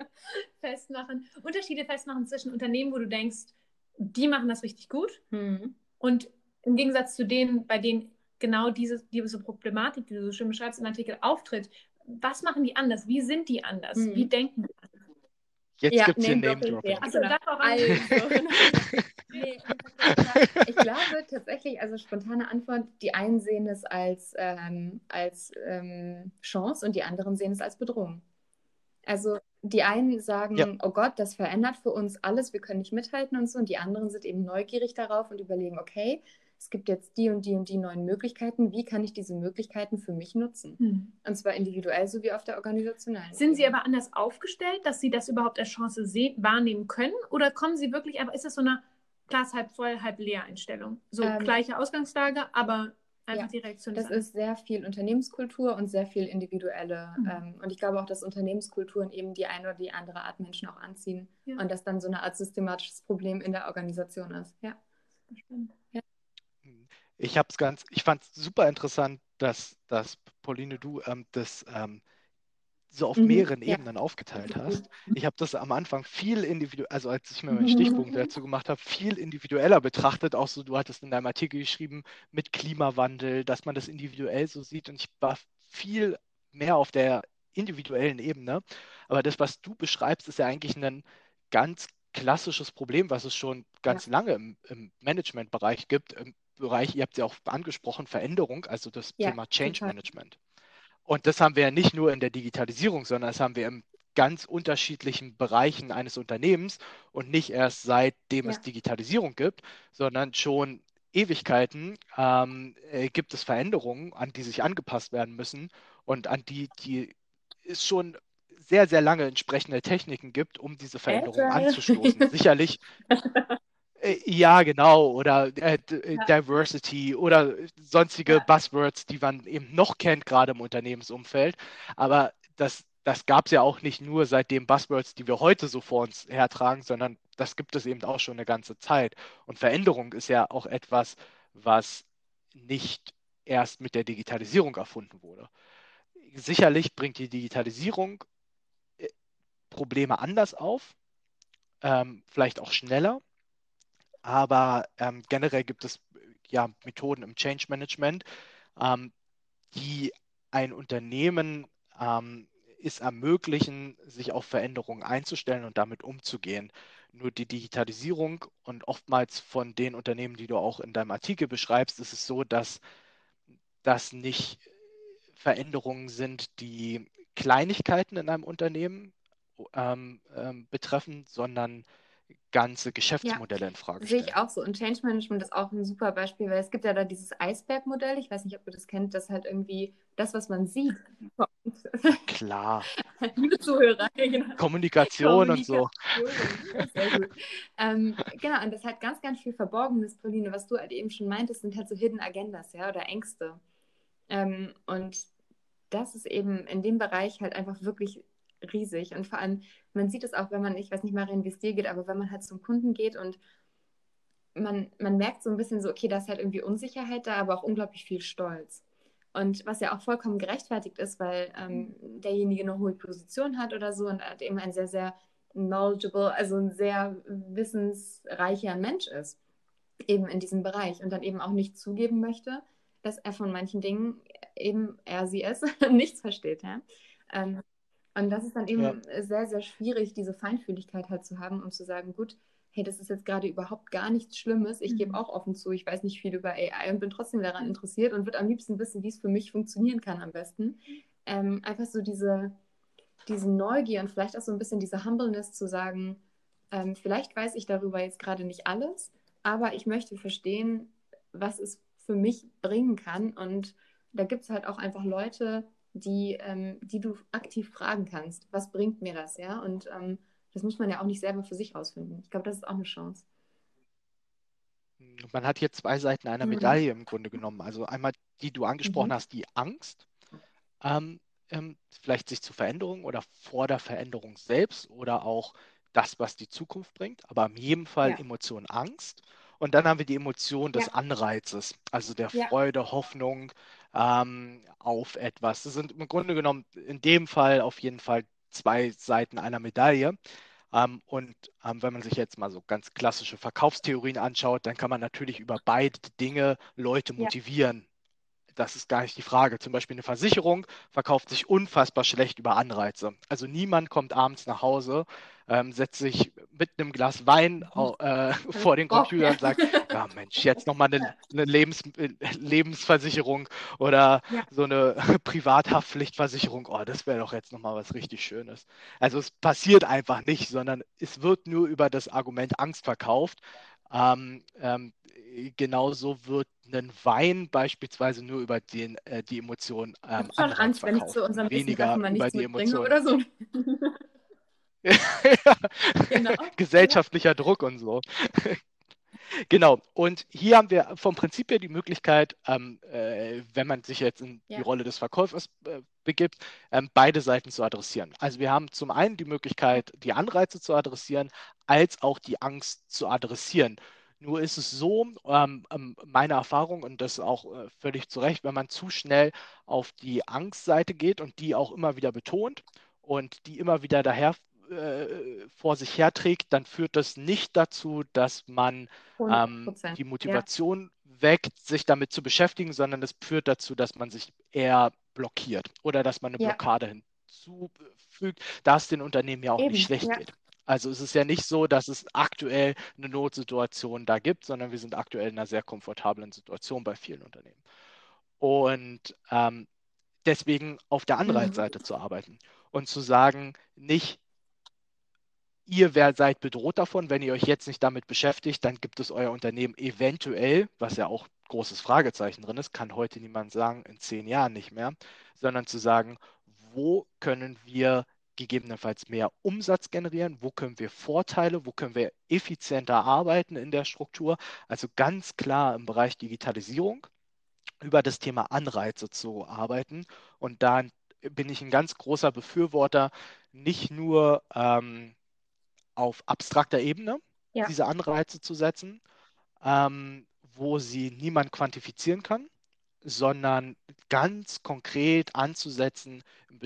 <laughs> festmachen, Unterschiede festmachen zwischen Unternehmen, wo du denkst, die machen das richtig gut mhm. und im Gegensatz zu denen, bei denen genau diese, diese Problematik, die du so schön beschreibst im Artikel, auftritt. Was machen die anders? Wie sind die anders? Mhm. Wie denken die? Jetzt ja, gibt es hier Name-Dropping. Also, also <laughs> nee, ich glaube tatsächlich, also spontane Antwort, die einen sehen es als, ähm, als ähm, Chance und die anderen sehen es als Bedrohung. Also die einen sagen, ja. oh Gott, das verändert für uns alles, wir können nicht mithalten und so, und die anderen sind eben neugierig darauf und überlegen, okay, es gibt jetzt die und die und die neuen Möglichkeiten. Wie kann ich diese Möglichkeiten für mich nutzen? Hm. Und zwar individuell sowie auf der organisationalen. Sind Sie aber anders aufgestellt, dass Sie das überhaupt als Chance sehen, wahrnehmen können? Oder kommen Sie wirklich, aber ist das so eine Glas halb voll, halb leer Einstellung? So ähm, gleiche Ausgangslage, aber einfach ja, die Reaktion. Das ist sehr viel Unternehmenskultur und sehr viel individuelle. Mhm. Ähm, und ich glaube auch, dass Unternehmenskulturen eben die eine oder die andere Art Menschen auch anziehen ja. und dass dann so eine Art systematisches Problem in der Organisation ist. Ja. Das stimmt. Ja. Ich habe es ganz, ich fand es super interessant, dass, dass Pauline, du ähm, das ähm, so auf mhm, mehreren ja. Ebenen aufgeteilt hast. Ich habe das am Anfang viel individuell, also als ich mir meinen Stichpunkt dazu gemacht habe, viel individueller betrachtet. Auch so, du hattest in deinem Artikel geschrieben mit Klimawandel, dass man das individuell so sieht. Und ich war viel mehr auf der individuellen Ebene. Aber das, was du beschreibst, ist ja eigentlich ein ganz klassisches Problem, was es schon ganz ja. lange im, im Managementbereich gibt. Bereich, ihr habt ja auch angesprochen, Veränderung, also das ja, Thema Change total. Management. Und das haben wir ja nicht nur in der Digitalisierung, sondern das haben wir in ganz unterschiedlichen Bereichen eines Unternehmens und nicht erst seitdem ja. es Digitalisierung gibt, sondern schon Ewigkeiten ähm, äh, gibt es Veränderungen, an die sich angepasst werden müssen und an die, die es schon sehr, sehr lange entsprechende Techniken gibt, um diese Veränderungen anzustoßen. Sicherlich. <laughs> Äh, ja, genau. Oder äh, äh, ja. Diversity oder sonstige ja. Buzzwords, die man eben noch kennt, gerade im Unternehmensumfeld. Aber das, das gab es ja auch nicht nur seit den Buzzwords, die wir heute so vor uns hertragen, sondern das gibt es eben auch schon eine ganze Zeit. Und Veränderung ist ja auch etwas, was nicht erst mit der Digitalisierung erfunden wurde. Sicherlich bringt die Digitalisierung äh, Probleme anders auf, ähm, vielleicht auch schneller, aber ähm, generell gibt es ja Methoden im Change Management, ähm, die ein Unternehmen ähm, es ermöglichen, sich auf Veränderungen einzustellen und damit umzugehen. Nur die Digitalisierung und oftmals von den Unternehmen, die du auch in deinem Artikel beschreibst, ist es so, dass das nicht Veränderungen sind, die Kleinigkeiten in einem Unternehmen ähm, ähm, betreffen, sondern ganze Geschäftsmodelle ja, in Frage stellen. Sehe ich auch so. Und Change Management ist auch ein super Beispiel, weil es gibt ja da dieses Eisbergmodell. Ich weiß nicht, ob du das kennt, das halt irgendwie das, was man sieht. <laughs> Klar. Liebe Zuhörer, genau. Kommunikation, Kommunikation und so. Ähm, genau, und das hat ganz, ganz viel Verborgenes, Pauline, was du halt eben schon meintest, sind halt so Hidden Agendas, ja, oder Ängste. Ähm, und das ist eben in dem Bereich halt einfach wirklich riesig. Und vor allem, man sieht es auch, wenn man, ich weiß nicht, Marian, wie es dir geht, aber wenn man halt zum Kunden geht und man, man merkt so ein bisschen so, okay, da ist halt irgendwie Unsicherheit da, aber auch unglaublich viel Stolz. Und was ja auch vollkommen gerechtfertigt ist, weil ähm, derjenige eine hohe Position hat oder so und halt eben ein sehr, sehr knowledgeable, also ein sehr wissensreicher Mensch ist, eben in diesem Bereich und dann eben auch nicht zugeben möchte, dass er von manchen Dingen eben, er, sie, es, <laughs> nichts versteht. Ja? Ähm, und das ist dann eben ja. sehr, sehr schwierig, diese Feinfühligkeit halt zu haben, um zu sagen, gut, hey, das ist jetzt gerade überhaupt gar nichts Schlimmes. Ich mhm. gebe auch offen zu, ich weiß nicht viel über AI und bin trotzdem daran interessiert und würde am liebsten wissen, wie es für mich funktionieren kann am besten. Ähm, einfach so diese, diese Neugier und vielleicht auch so ein bisschen diese Humbleness zu sagen, ähm, vielleicht weiß ich darüber jetzt gerade nicht alles, aber ich möchte verstehen, was es für mich bringen kann. Und da gibt es halt auch einfach Leute, die, ähm, die du aktiv fragen kannst. Was bringt mir das, ja? Und ähm, das muss man ja auch nicht selber für sich rausfinden. Ich glaube, das ist auch eine Chance. Man hat hier zwei Seiten einer mhm. Medaille im Grunde genommen. Also einmal die du angesprochen mhm. hast, die Angst, ähm, ähm, vielleicht sich zu Veränderungen oder vor der Veränderung selbst oder auch das, was die Zukunft bringt, aber in jedem Fall ja. Emotion Angst. Und dann haben wir die Emotion des ja. Anreizes, also der ja. Freude, Hoffnung, ähm, auf etwas. Das sind im Grunde genommen in dem Fall auf jeden Fall zwei Seiten einer Medaille. Ähm, und ähm, wenn man sich jetzt mal so ganz klassische Verkaufstheorien anschaut, dann kann man natürlich über beide Dinge Leute motivieren. Ja das ist gar nicht die Frage. Zum Beispiel eine Versicherung verkauft sich unfassbar schlecht über Anreize. Also niemand kommt abends nach Hause, ähm, setzt sich mit einem Glas Wein äh, <laughs> vor den Computer und sagt, <laughs> ja Mensch, jetzt nochmal eine, eine Lebens, Lebensversicherung oder ja. so eine <laughs> Privathaftpflichtversicherung. Oh, das wäre doch jetzt nochmal was richtig Schönes. Also es passiert einfach nicht, sondern es wird nur über das Argument Angst verkauft. Ähm, ähm, genauso wird ein Wein beispielsweise nur über den, äh, die Emotion ähm, schon Angst, wenn ich zu unserem weniger über die Emotion oder so. <laughs> genau. Gesellschaftlicher Druck und so. <laughs> Genau, und hier haben wir vom Prinzip her die Möglichkeit, ähm, äh, wenn man sich jetzt in ja. die Rolle des Verkäufers äh, begibt, ähm, beide Seiten zu adressieren. Also wir haben zum einen die Möglichkeit, die Anreize zu adressieren, als auch die Angst zu adressieren. Nur ist es so, ähm, ähm, meine Erfahrung, und das auch äh, völlig zu Recht, wenn man zu schnell auf die Angstseite geht und die auch immer wieder betont und die immer wieder daher äh, vor sich herträgt, dann führt das nicht dazu, dass man ähm, die Motivation ja. weckt, sich damit zu beschäftigen, sondern es führt dazu, dass man sich eher blockiert oder dass man eine Ja. Blockade hinzufügt, da es den Unternehmen ja auch Eben, nicht schlecht ja. geht. Also es ist ja nicht so, dass es aktuell eine Notsituation da gibt, sondern wir sind aktuell in einer sehr komfortablen Situation bei vielen Unternehmen. Und ähm, deswegen auf der Mhm. Anreizseite zu arbeiten und zu sagen, nicht ihr wer seid bedroht davon, wenn ihr euch jetzt nicht damit beschäftigt, dann gibt es euer Unternehmen eventuell, was ja auch großes Fragezeichen drin ist, kann heute niemand sagen, in zehn Jahren nicht mehr, sondern zu sagen, wo können wir gegebenenfalls mehr Umsatz generieren, wo können wir Vorteile, wo können wir effizienter arbeiten in der Struktur. Also ganz klar im Bereich Digitalisierung über das Thema Anreize zu arbeiten. Und da bin ich ein ganz großer Befürworter, nicht nur ähm, auf abstrakter Ebene Ja. diese Anreize zu setzen, ähm, wo sie niemand quantifizieren kann, sondern ganz konkret anzusetzen, in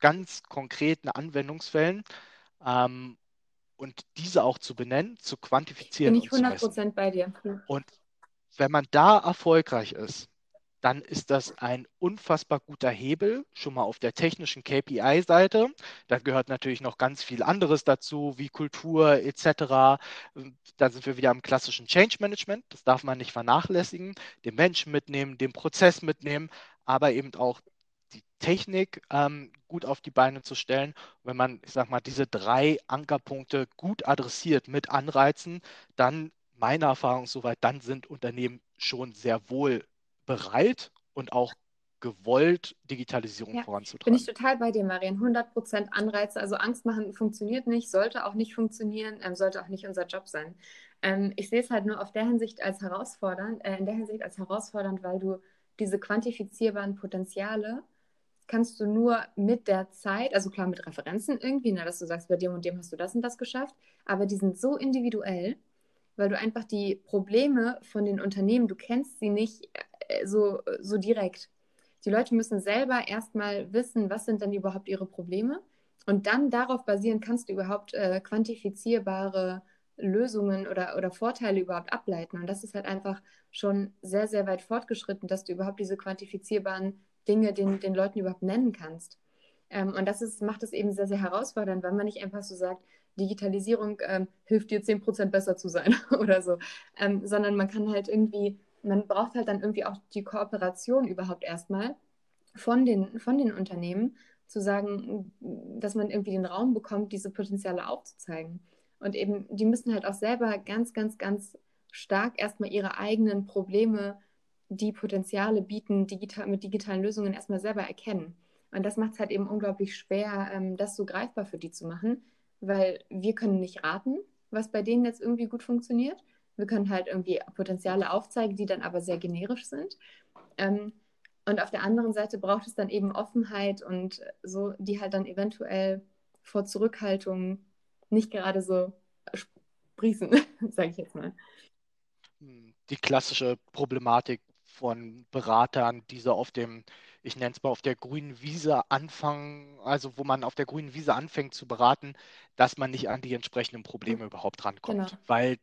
ganz konkreten Anwendungsfällen ähm, und diese auch zu benennen, zu quantifizieren Bin ich und zu 100 messen. Prozent bei dir. Und wenn man da erfolgreich ist, dann ist das ein unfassbar guter Hebel, schon mal auf der technischen KPI-Seite. Da gehört natürlich noch ganz viel anderes dazu, wie Kultur etc. Da sind wir wieder am klassischen Change Management. Das darf man nicht vernachlässigen. Den Menschen mitnehmen, den Prozess mitnehmen, aber eben auch die Technik ähm, gut auf die Beine zu stellen. Wenn man, ich sag mal, diese drei Ankerpunkte gut adressiert mit Anreizen, dann meiner Erfahrung soweit, dann sind Unternehmen schon sehr wohl bereit und auch gewollt, Digitalisierung Ja, Bin voranzutreiben. ich total bei dir, Marian. 100 Prozent Anreize. Also Angst machen funktioniert nicht, sollte auch nicht funktionieren, ähm, sollte auch nicht unser Job sein. Ähm, ich sehe es halt nur auf der Hinsicht als herausfordernd, äh, in der Hinsicht als herausfordernd, weil du diese quantifizierbaren Potenziale kannst du nur mit der Zeit, also klar mit Referenzen irgendwie, ne, dass du sagst, bei dem und dem hast du das und das geschafft, aber die sind so individuell, weil du einfach die Probleme von den Unternehmen, du kennst sie nicht äh, so, so direkt. Die Leute müssen selber erstmal wissen, was sind denn überhaupt ihre Probleme. Und dann darauf basieren kannst du überhaupt äh, quantifizierbare Lösungen oder, oder Vorteile überhaupt ableiten. Und das ist halt einfach schon sehr, sehr weit fortgeschritten, dass du überhaupt diese quantifizierbaren Dinge den, den Leuten überhaupt nennen kannst. Ähm, und das ist, macht es eben sehr, sehr herausfordernd, weil man nicht einfach so sagt, Digitalisierung ähm, hilft dir 10% besser zu sein <laughs> oder so, ähm, sondern man kann halt irgendwie, man braucht halt dann irgendwie auch die Kooperation überhaupt erstmal von den, von den Unternehmen, zu sagen, dass man irgendwie den Raum bekommt, diese Potenziale aufzuzeigen. Und eben, die müssen halt auch selber ganz, ganz, ganz stark erstmal ihre eigenen Probleme, die Potenziale bieten, digital, mit digitalen Lösungen erstmal selber erkennen. Und das macht es halt eben unglaublich schwer, ähm, das so greifbar für die zu machen, weil wir können nicht raten, was bei denen jetzt irgendwie gut funktioniert. Wir können halt irgendwie Potenziale aufzeigen, die dann aber sehr generisch sind. Ähm, und auf der anderen Seite braucht es dann eben Offenheit und so, die halt dann eventuell vor Zurückhaltung nicht gerade so sprießen, <laughs> sage ich jetzt mal. Die klassische Problematik von Beratern, die so auf dem, ich nenne es mal, auf der grünen Wiese anfangen, also wo man auf der grünen Wiese anfängt zu beraten, dass man nicht an die entsprechenden Probleme überhaupt rankommt, Genau. weil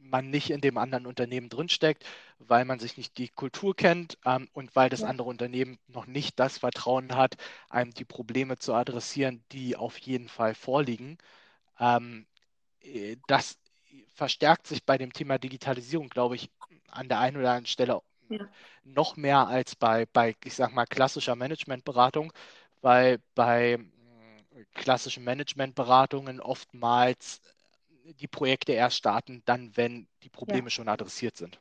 man nicht in dem anderen Unternehmen drinsteckt, weil man sich nicht die Kultur kennt ähm, und weil das Ja. andere Unternehmen noch nicht das Vertrauen hat, einem die Probleme zu adressieren, die auf jeden Fall vorliegen. Ähm, äh, das verstärkt sich bei dem Thema Digitalisierung, glaube ich, an der einen oder anderen Stelle Ja. noch mehr als bei, bei, ich sag mal, klassischer Managementberatung, weil bei mh, klassischen Managementberatungen oftmals die Projekte erst starten, dann, wenn die Probleme schon adressiert sind.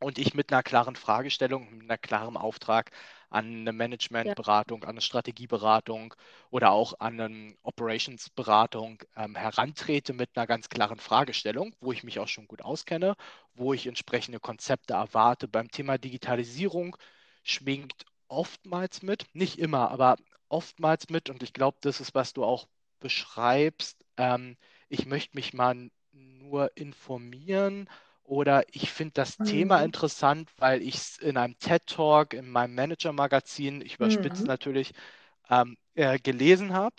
Und ich mit einer klaren Fragestellung, mit einer klaren Auftrag an eine Managementberatung, an eine Strategieberatung oder auch an eine Operationsberatung ähm, herantrete mit einer ganz klaren Fragestellung, wo ich mich auch schon gut auskenne, wo ich entsprechende Konzepte erwarte. Beim Thema Digitalisierung schwingt oftmals mit, nicht immer, aber oftmals mit, und ich glaube, das ist, was du auch beschreibst. Ähm, ich möchte mich mal nur informieren oder ich finde das Mhm. Thema interessant, weil ich es in einem TED-Talk, in meinem Manager-Magazin, ich überspitze Mhm. natürlich, ähm, äh, gelesen habe.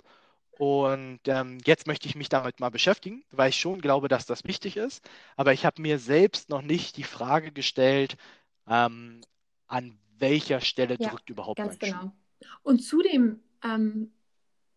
Und ähm, jetzt möchte ich mich damit mal beschäftigen, weil ich schon glaube, dass das wichtig ist. Aber ich habe mir selbst noch nicht die Frage gestellt, ähm, an welcher Stelle Ja, drückt überhaupt Ganz mein Schuh. genau. Und zudem, ähm,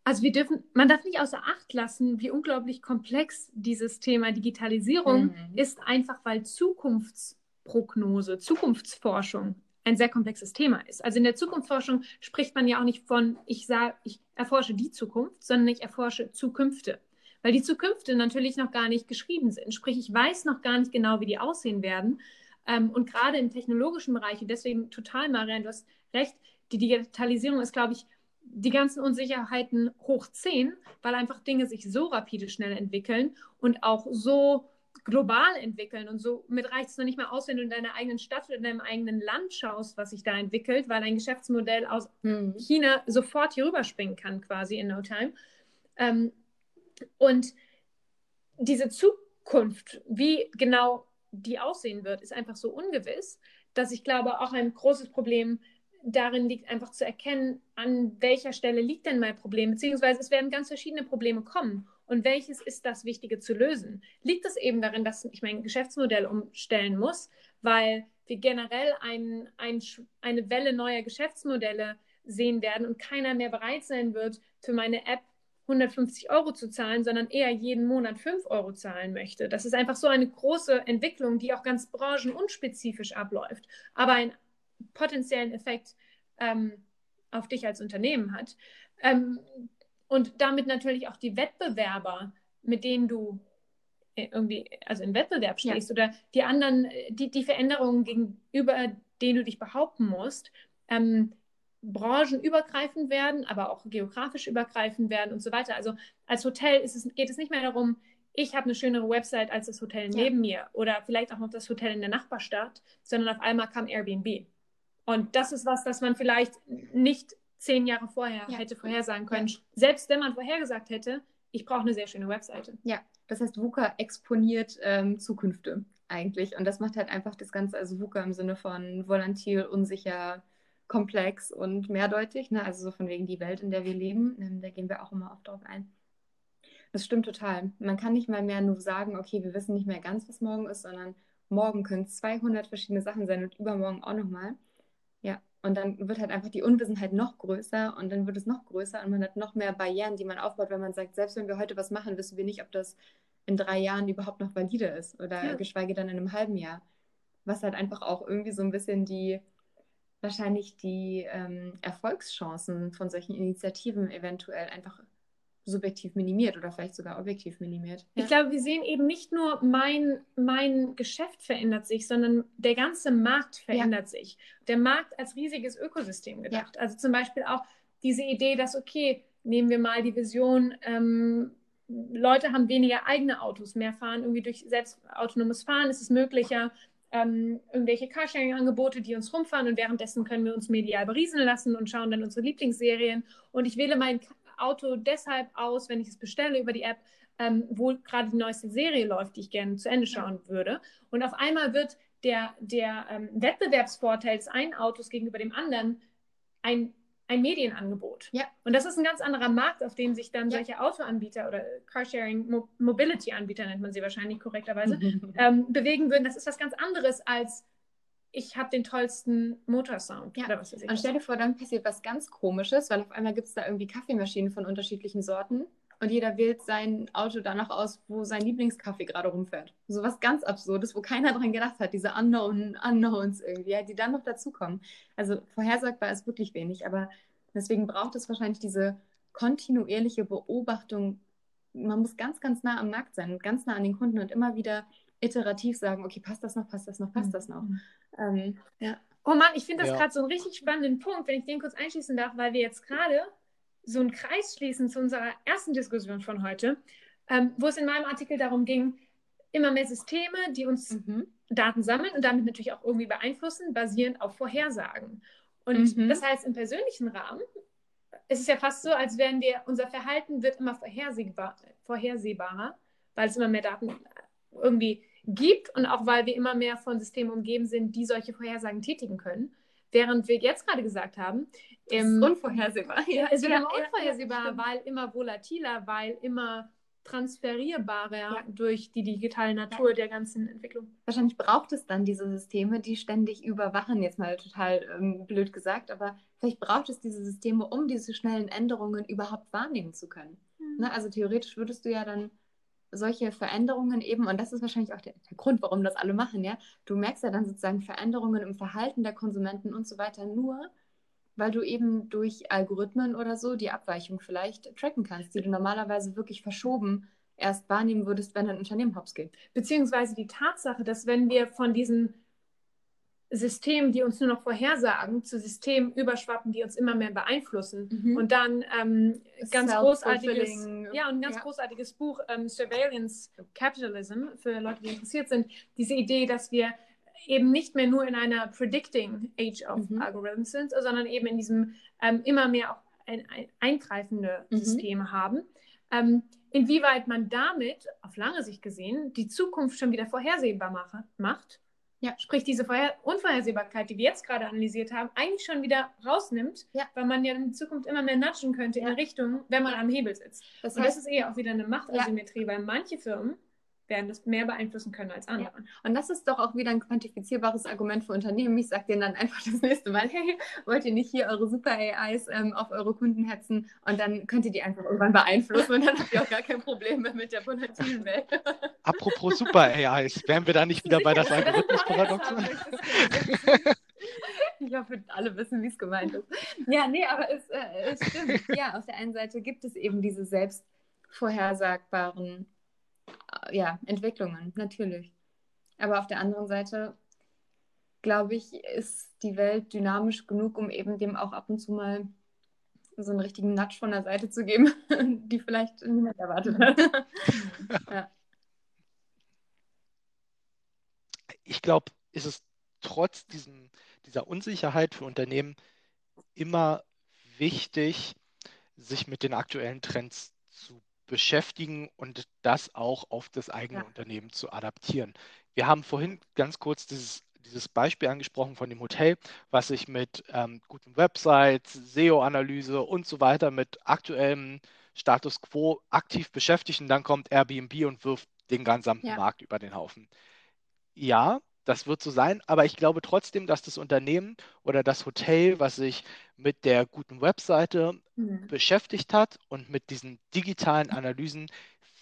also wir dürfen, man darf nicht außer Acht lassen, wie unglaublich komplex dieses Thema Digitalisierung mhm. ist, einfach weil Zukunftsprognose, Zukunftsforschung ein sehr komplexes Thema ist. Also in der Zukunftsforschung spricht man ja auch nicht von, ich sage, ich erforsche die Zukunft, sondern ich erforsche Zukünfte. Weil die Zukünfte natürlich noch gar nicht geschrieben sind. Sprich, ich weiß noch gar nicht genau, wie die aussehen werden. Ähm, und gerade im technologischen Bereich, und deswegen total, Marianne, du hast recht, die Digitalisierung ist, glaube ich, die ganzen Unsicherheiten hoch 10, weil einfach Dinge sich so rapide schnell entwickeln und auch so global entwickeln. Und so mit reicht es noch nicht mal aus, wenn du in deiner eigenen Stadt oder in deinem eigenen Land schaust, was sich da entwickelt, weil ein Geschäftsmodell aus mhm. China sofort hier rüberspringen kann, quasi in no time. Ähm, und diese Zukunft, wie genau die aussehen wird, ist einfach so ungewiss, dass ich glaube, auch ein großes Problem darin liegt, einfach zu erkennen, an welcher Stelle liegt denn mein Problem, beziehungsweise es werden ganz verschiedene Probleme kommen. Und welches ist das Wichtige zu lösen? Liegt es eben darin, dass ich mein Geschäftsmodell umstellen muss, weil wir generell ein, ein, eine Welle neuer Geschäftsmodelle sehen werden und keiner mehr bereit sein wird, für meine App 150 Euro zu zahlen, sondern eher jeden Monat 5 Euro zahlen möchte. Das ist einfach so eine große Entwicklung, die auch ganz branchenunspezifisch abläuft, aber einen potenziellen Effekt ähm, auf dich als Unternehmen hat. Ähm, und damit natürlich auch die Wettbewerber, mit denen du äh, irgendwie, also im Wettbewerb stehst ja. oder die anderen, die, die Veränderungen gegenüber denen du dich behaupten musst, ähm, branchenübergreifend werden, aber auch geografisch übergreifend werden und so weiter. Also als Hotel es, geht es nicht mehr darum, ich habe eine schönere Website als das Hotel neben ja. mir oder vielleicht auch noch das Hotel in der Nachbarstadt, sondern auf einmal kam Airbnb. Und das ist was, das man vielleicht nicht zehn Jahre vorher ja. hätte vorhersagen können. Ja. Selbst wenn man vorhergesagt hätte, ich brauche eine sehr schöne Webseite. Ja, das heißt, VUCA exponiert ähm, Zukünfte eigentlich. Und das macht halt einfach das Ganze, also VUCA im Sinne von volatil, unsicher, komplex und mehrdeutig, ne? also so von wegen die Welt, in der wir leben, ähm, da gehen wir auch immer oft drauf ein. Das stimmt total. Man kann nicht mal mehr nur sagen, okay, wir wissen nicht mehr ganz, was morgen ist, sondern morgen können es 200 verschiedene Sachen sein und übermorgen auch nochmal. Ja, und dann wird halt einfach die Unwissenheit noch größer und dann wird es noch größer und man hat noch mehr Barrieren, die man aufbaut, wenn man sagt, selbst wenn wir heute was machen, wissen wir nicht, ob das in drei Jahren überhaupt noch valide ist oder ja. geschweige dann in einem halben Jahr. Was halt einfach auch irgendwie so ein bisschen die wahrscheinlich die ähm, Erfolgschancen von solchen Initiativen eventuell einfach subjektiv minimiert oder vielleicht sogar objektiv minimiert. Ich glaube, wir sehen eben nicht nur, mein, mein Geschäft verändert sich, sondern der ganze Markt verändert ja. sich. Der Markt als riesiges Ökosystem gedacht. Ja. Also zum Beispiel auch diese Idee, dass, okay, nehmen wir mal die Vision, ähm, Leute haben weniger eigene Autos, mehr fahren irgendwie durch selbst autonomes Fahren, ist es möglicher, ähm, irgendwelche Carsharing-Angebote, die uns rumfahren und währenddessen können wir uns medial beriesen lassen und schauen dann unsere Lieblingsserien. Und ich wähle mein Auto deshalb aus, wenn ich es bestelle über die App, ähm, wo gerade die neueste Serie läuft, die ich gerne zu Ende schauen würde. Und auf einmal wird der, der ähm, Wettbewerbsvorteil des einen Autos gegenüber dem anderen ein ein Medienangebot. Ja. Und das ist ein ganz anderer Markt, auf dem sich dann ja. solche Autoanbieter oder Carsharing Mo Mobility Anbieter nennt man sie wahrscheinlich korrekterweise <laughs> ähm, bewegen würden. Das ist was ganz anderes als ich habe den tollsten Motorsound ja. oder was weiß ich. Und stell dir vor, dann passiert was ganz Komisches, weil auf einmal gibt es da irgendwie Kaffeemaschinen von unterschiedlichen Sorten und jeder wählt sein Auto danach aus, wo sein Lieblingskaffee gerade rumfährt. So was ganz Absurdes, wo keiner dran gedacht hat, diese Unknown Unknowns irgendwie, die dann noch dazukommen. Also vorhersagbar ist wirklich wenig, aber deswegen braucht es wahrscheinlich diese kontinuierliche Beobachtung. Man muss ganz, ganz nah am Markt sein und ganz nah an den Kunden und immer wieder iterativ sagen, okay, passt das noch, passt das noch, passt mhm. das noch. Ähm, ja. Oh Mann, ich finde das ja. gerade so einen richtig spannenden Punkt, wenn ich den kurz einschließen darf, weil wir jetzt gerade so einen Kreis schließen zu unserer ersten Diskussion von heute, ähm, wo es in meinem Artikel darum ging, immer mehr Systeme, die uns mhm. Daten sammeln und damit natürlich auch irgendwie beeinflussen, basierend auf Vorhersagen. Und mhm. das heißt, im persönlichen Rahmen ist es ja fast so, als wären wir, unser Verhalten wird immer vorhersehbar, vorhersehbarer, weil es immer mehr Daten irgendwie gibt und auch weil wir immer mehr von Systemen umgeben sind, die solche Vorhersagen tätigen können. Während wir jetzt gerade gesagt haben, ähm, ist unvorhersehbar. <laughs> Ja, es wird ja, immer unvorhersehbar, ja, weil immer volatiler, weil immer transferierbarer ja. durch die digitale Natur ja. der ganzen Entwicklung. Wahrscheinlich braucht es dann diese Systeme, die ständig überwachen, jetzt mal total ähm, blöd gesagt, aber vielleicht braucht es diese Systeme, um diese schnellen Änderungen überhaupt wahrnehmen zu können. Mhm. Ne? Also theoretisch würdest du ja dann solche Veränderungen eben, und das ist wahrscheinlich auch der, der, Grund, warum das alle machen, ja, du merkst ja dann sozusagen Veränderungen im Verhalten der Konsumenten und so weiter nur, weil du eben durch Algorithmen oder so die Abweichung vielleicht tracken kannst, die du normalerweise wirklich verschoben erst wahrnehmen würdest, wenn ein Unternehmen hops geht. Beziehungsweise die Tatsache, dass wenn wir von diesen Systemen, die uns nur noch vorhersagen, zu Systemen überschwappen, die uns immer mehr beeinflussen. Mhm. Und dann ähm, ganz großartiges, ja, ein ganz ja. großartiges Buch, ähm, Surveillance Capitalism, für Leute, die interessiert sind, diese Idee, dass wir eben nicht mehr nur in einer Predicting Age of mhm. Algorithms sind, sondern eben in diesem ähm, immer mehr auch ein, ein eingreifende mhm. Systeme haben. Ähm, inwieweit man damit auf lange Sicht gesehen die Zukunft schon wieder vorhersehbar mache, macht ja. Sprich, diese Vorher Unvorhersehbarkeit, die wir jetzt gerade analysiert haben, eigentlich schon wieder rausnimmt, ja. weil man ja in Zukunft immer mehr nudgen könnte in Richtung, wenn man am Hebel sitzt. Das heißt, Und das ist eher auch wieder eine Machtasymmetrie, weil manche Firmen werden das mehr beeinflussen können als andere. Ja. Und das ist doch auch wieder ein quantifizierbares Argument für Unternehmen. Ich sage denen dann einfach das nächste Mal, <laughs> hey, wollt ihr nicht hier eure Super AIs ähm, auf eure Kunden hetzen und dann könnt ihr die einfach irgendwann beeinflussen und dann habt ihr auch gar kein Problem mehr mit der volatilen Welt. <laughs> Apropos Super AIs, wären wir da nicht wieder bei das Algorithmus-Paradoxon? Ich hoffe, alle wissen, wie es gemeint ist. Ja, nee, aber es, äh, es stimmt. Ja, auf der einen Seite gibt es eben diese selbst vorhersagbaren ja, Entwicklungen, natürlich. Aber auf der anderen Seite, glaube ich, ist die Welt dynamisch genug, um eben dem auch ab und zu mal so einen richtigen Nudge von der Seite zu geben, <laughs> die vielleicht niemand erwartet hat. <laughs> ja. Ich glaube, ist es trotz diesem, dieser Unsicherheit für Unternehmen immer wichtig, sich mit den aktuellen Trends zu beschäftigen und das auch auf das eigene ja. Unternehmen zu adaptieren. Wir haben vorhin ganz kurz dieses, dieses Beispiel angesprochen von dem Hotel, was sich mit ähm, guten Websites, SEO-Analyse und so weiter mit aktuellem Status quo aktiv beschäftigt und dann kommt Airbnb und wirft den gesamten ja. Markt über den Haufen. Ja, das wird so sein, aber ich glaube trotzdem, dass das Unternehmen oder das Hotel, was sich mit der guten Webseite mhm. beschäftigt hat und mit diesen digitalen Analysen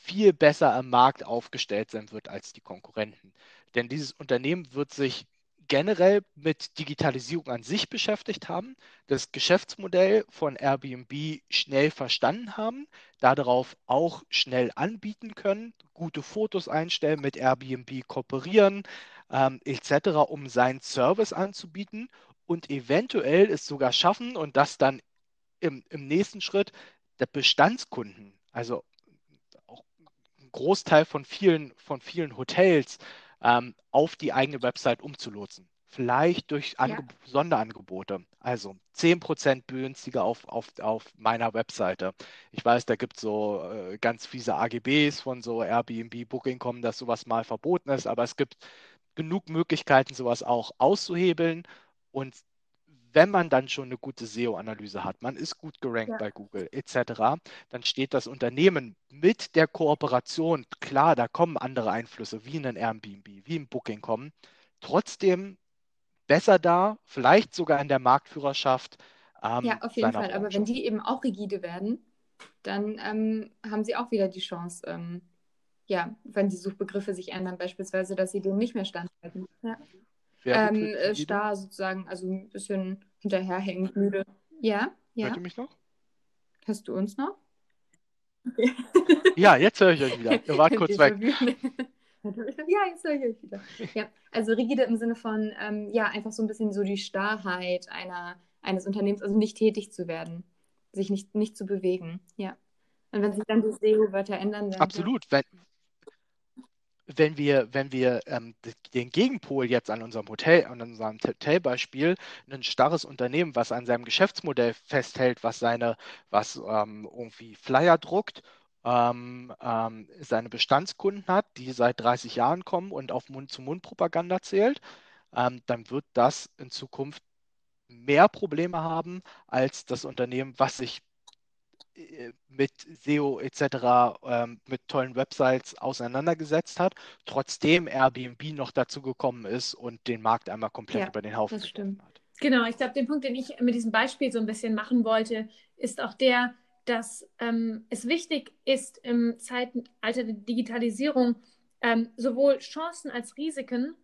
viel besser am Markt aufgestellt sein wird als die Konkurrenten. Denn dieses Unternehmen wird sich generell mit Digitalisierung an sich beschäftigt haben, das Geschäftsmodell von Airbnb schnell verstanden haben, darauf auch schnell anbieten können, gute Fotos einstellen, mit Airbnb kooperieren ähm, etc., um seinen Service anzubieten und eventuell es sogar schaffen und das dann im, im nächsten Schritt der Bestandskunden, also auch ein Großteil von vielen, von vielen Hotels, ähm, auf die eigene Website umzulotsen. Vielleicht durch ja. Sonderangebote. Also 10% günstiger auf, auf, auf meiner Webseite. Ich weiß, da gibt es so äh, ganz fiese AGBs von so Airbnb, Booking.com, dass sowas mal verboten ist, aber es gibt genug Möglichkeiten, sowas auch auszuhebeln. Und wenn man dann schon eine gute SEO-Analyse hat, man ist gut gerankt ja. bei Google etc., dann steht das Unternehmen mit der Kooperation, klar, da kommen andere Einflüsse, wie in ein Airbnb, wie in Booking kommen, trotzdem besser da, vielleicht sogar in der Marktführerschaft. Ähm, ja, auf jeden Fall. Aber wenn die eben auch rigide werden, dann ähm, haben sie auch wieder die Chance, ähm, ja, wenn die Suchbegriffe sich ändern, beispielsweise, dass sie dem nicht mehr standhalten. Ja. Ähm, äh, starr sozusagen, also ein bisschen hinterherhängend, müde. Ja, ja. Hört ihr mich noch? Hörst du uns noch? ja, jetzt höre ich euch wieder. Ihr wart <laughs> kurz weg. <laughs> ja, jetzt höre ich euch wieder. Ja, also rigide im Sinne von, ähm, ja, einfach so ein bisschen so die Starrheit einer, eines Unternehmens, also nicht tätig zu werden, sich nicht, nicht zu bewegen. Ja. Und wenn sich dann die SEO-Wörter ändern, dann. Absolut. Wenn, wenn wir, wenn wir ähm, den Gegenpol jetzt an unserem Hotel, an unserem Hotelbeispiel, ein starres Unternehmen, was an seinem Geschäftsmodell festhält, was seine, was ähm, irgendwie Flyer druckt, ähm, ähm seine Bestandskunden hat, die seit 30 Jahren kommen und auf Mund-zu-Mund-Propaganda zählt, ähm, dann wird das in Zukunft mehr Probleme haben als das Unternehmen, was sich mit SEO etc., ähm, mit tollen Websites auseinandergesetzt hat, trotzdem Airbnb noch dazu gekommen ist und den Markt einmal komplett ja, über den Haufen das stimmt. hat. Genau, ich glaube, den Punkt, den ich mit diesem Beispiel so ein bisschen machen wollte, ist auch der, dass ähm, es wichtig ist, im Zeitalter der Digitalisierung ähm, sowohl Chancen als Risiken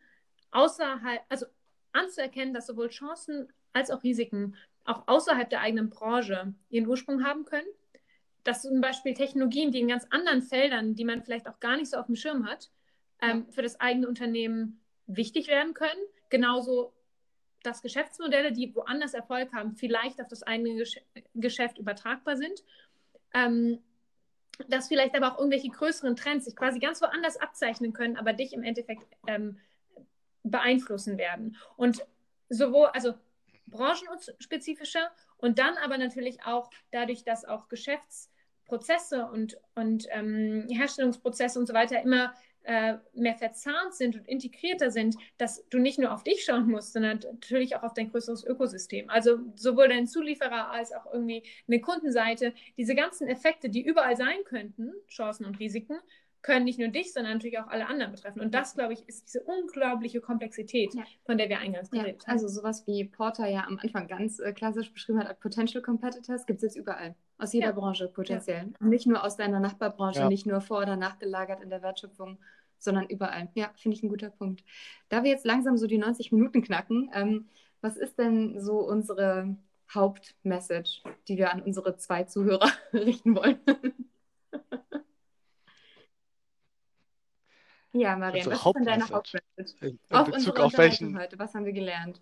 außerhalb, also anzuerkennen, dass sowohl Chancen als auch Risiken auch außerhalb der eigenen Branche ihren Ursprung haben können. Dass zum Beispiel Technologien, die in ganz anderen Feldern, die man vielleicht auch gar nicht so auf dem Schirm hat, ähm, für das eigene Unternehmen wichtig werden können. Genauso dass Geschäftsmodelle, die woanders Erfolg haben, vielleicht auf das eigene Gesch Geschäft übertragbar sind. Ähm, dass vielleicht aber auch irgendwelche größeren Trends sich quasi ganz woanders abzeichnen können, aber dich im Endeffekt ähm, beeinflussen werden. Und sowohl, also branchenspezifischer und dann aber natürlich auch dadurch, dass auch Geschäftsprozesse und, und ähm, Herstellungsprozesse und so weiter immer äh, mehr verzahnt sind und integrierter sind, dass du nicht nur auf dich schauen musst, sondern natürlich auch auf dein größeres Ökosystem. Also sowohl dein Zulieferer als auch irgendwie eine Kundenseite. Diese ganzen Effekte, die überall sein könnten, Chancen und Risiken, können nicht nur dich, sondern natürlich auch alle anderen betreffen. Und das, glaube ich, ist diese unglaubliche Komplexität, ja. von der wir eingangs geredet ja, haben. Also sowas wie Porter ja am Anfang ganz äh, klassisch beschrieben hat, Potential Competitors, gibt es jetzt überall. Aus jeder ja. Branche potenziell. Nicht nur aus deiner Nachbarbranche, nicht nur vor- oder nachgelagert in der Wertschöpfung, sondern überall. Ja, finde ich ein guter Punkt. Da wir jetzt langsam so die 90 Minuten knacken, ähm, was ist denn so unsere Hauptmessage, die wir an unsere zwei Zuhörer <laughs> richten wollen? <laughs> ja, Marian, was ist denn deine Hauptmessage? In, in auf Bezug auf welchen heute, was haben wir gelernt?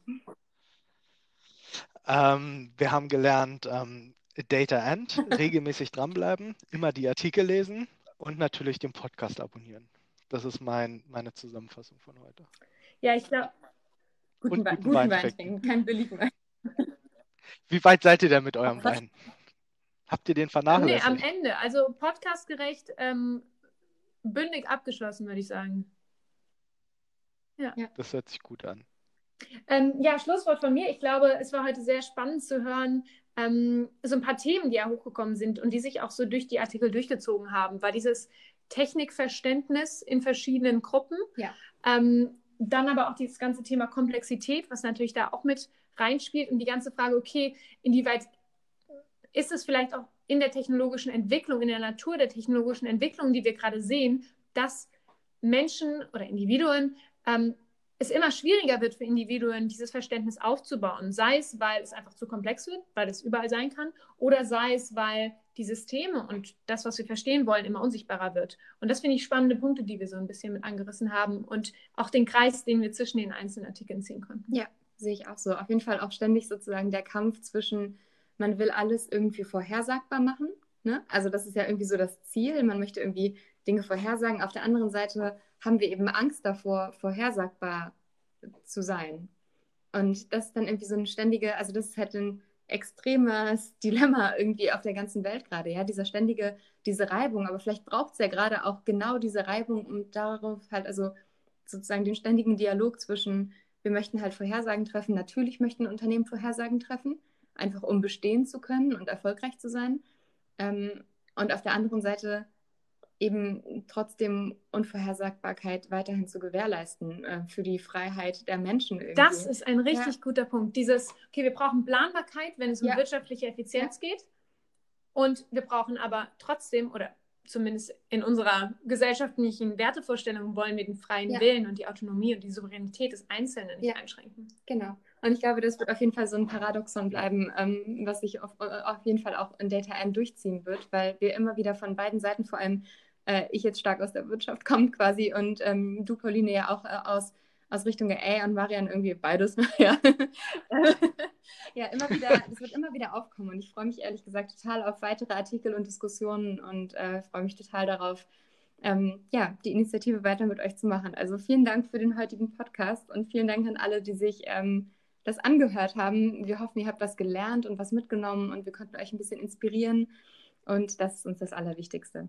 Ähm, wir haben gelernt, ähm, Data End, <laughs> regelmäßig dranbleiben, immer die Artikel lesen und natürlich den Podcast abonnieren. Das ist mein, meine Zusammenfassung von heute. Ja, ich glaube. Guten, Und Wein, guten Wein, Wein trinken, kein billigen Wein. <laughs> Wie weit seid ihr denn mit eurem Wein? Habt ihr den vernachlässigt? Nee, am Ende. Also podcastgerecht, ähm, bündig abgeschlossen, würde ich sagen. Ja. Das hört sich gut an. Ähm, ja, Schlusswort von mir. Ich glaube, es war heute sehr spannend zu hören, ähm, so ein paar Themen, die ja hochgekommen sind und die sich auch so durch die Artikel durchgezogen haben, war dieses Technikverständnis in verschiedenen Gruppen. Ja. Ähm, dann aber auch dieses ganze Thema Komplexität, was natürlich da auch mit reinspielt und die ganze Frage, okay, inwieweit ist es vielleicht auch in der technologischen Entwicklung, in der Natur der technologischen Entwicklung, die wir gerade sehen, dass Menschen oder Individuen ähm, es immer schwieriger wird für Individuen, dieses Verständnis aufzubauen. Sei es, weil es einfach zu komplex wird, weil es überall sein kann, oder sei es, weil die Systeme und das, was wir verstehen wollen, immer unsichtbarer wird. Und das finde ich spannende Punkte, die wir so ein bisschen mit angerissen haben und auch den Kreis, den wir zwischen den einzelnen Artikeln ziehen konnten. Ja, sehe ich auch so. Auf jeden Fall auch ständig sozusagen der Kampf zwischen, man will alles irgendwie vorhersagbar machen. Ne? Also das ist ja irgendwie so das Ziel. Man möchte irgendwie Dinge vorhersagen. Auf der anderen Seite haben wir eben Angst davor, vorhersagbar zu sein. Und das ist dann irgendwie so eine ständige, also das ist halt ein extremes <laughs> Dilemma irgendwie auf der ganzen Welt gerade, ja, dieser ständige, diese Reibung, aber vielleicht braucht es ja gerade auch genau diese Reibung, um darauf halt, also sozusagen den ständigen Dialog zwischen, wir möchten halt Vorhersagen treffen, natürlich möchten Unternehmen Vorhersagen treffen, einfach um bestehen zu können und erfolgreich zu sein. Ähm, und auf der anderen Seite eben trotzdem Unvorhersagbarkeit weiterhin zu gewährleisten äh, für die Freiheit der Menschen. Irgendwie. Das ist ein richtig ja. guter Punkt. Dieses, okay, wir brauchen Planbarkeit, wenn es um ja. wirtschaftliche Effizienz ja. geht. Und wir brauchen aber trotzdem, oder zumindest in unserer gesellschaftlichen Wertevorstellung, wollen wir den freien Willen und die Autonomie und die Souveränität des Einzelnen nicht einschränken. Genau. Und ich glaube, das wird auf jeden Fall so ein Paradoxon bleiben, ähm, was sich auf, äh, auf jeden Fall auch in Data M durchziehen wird, weil wir immer wieder von beiden Seiten vor allem äh, ich jetzt stark aus der Wirtschaft komme quasi und ähm, du, Pauline, ja auch äh, aus, aus Richtung A und Marian irgendwie beides. <laughs> ja. <laughs> ja, immer wieder, das wird immer wieder aufkommen und ich freue mich ehrlich gesagt total auf weitere Artikel und Diskussionen und äh, freue mich total darauf, ähm, ja, die Initiative weiter mit euch zu machen. Also vielen Dank für den heutigen Podcast und vielen Dank an alle, die sich ähm, das angehört haben. Wir hoffen, ihr habt was gelernt und was mitgenommen und wir konnten euch ein bisschen inspirieren. Und das ist uns das Allerwichtigste.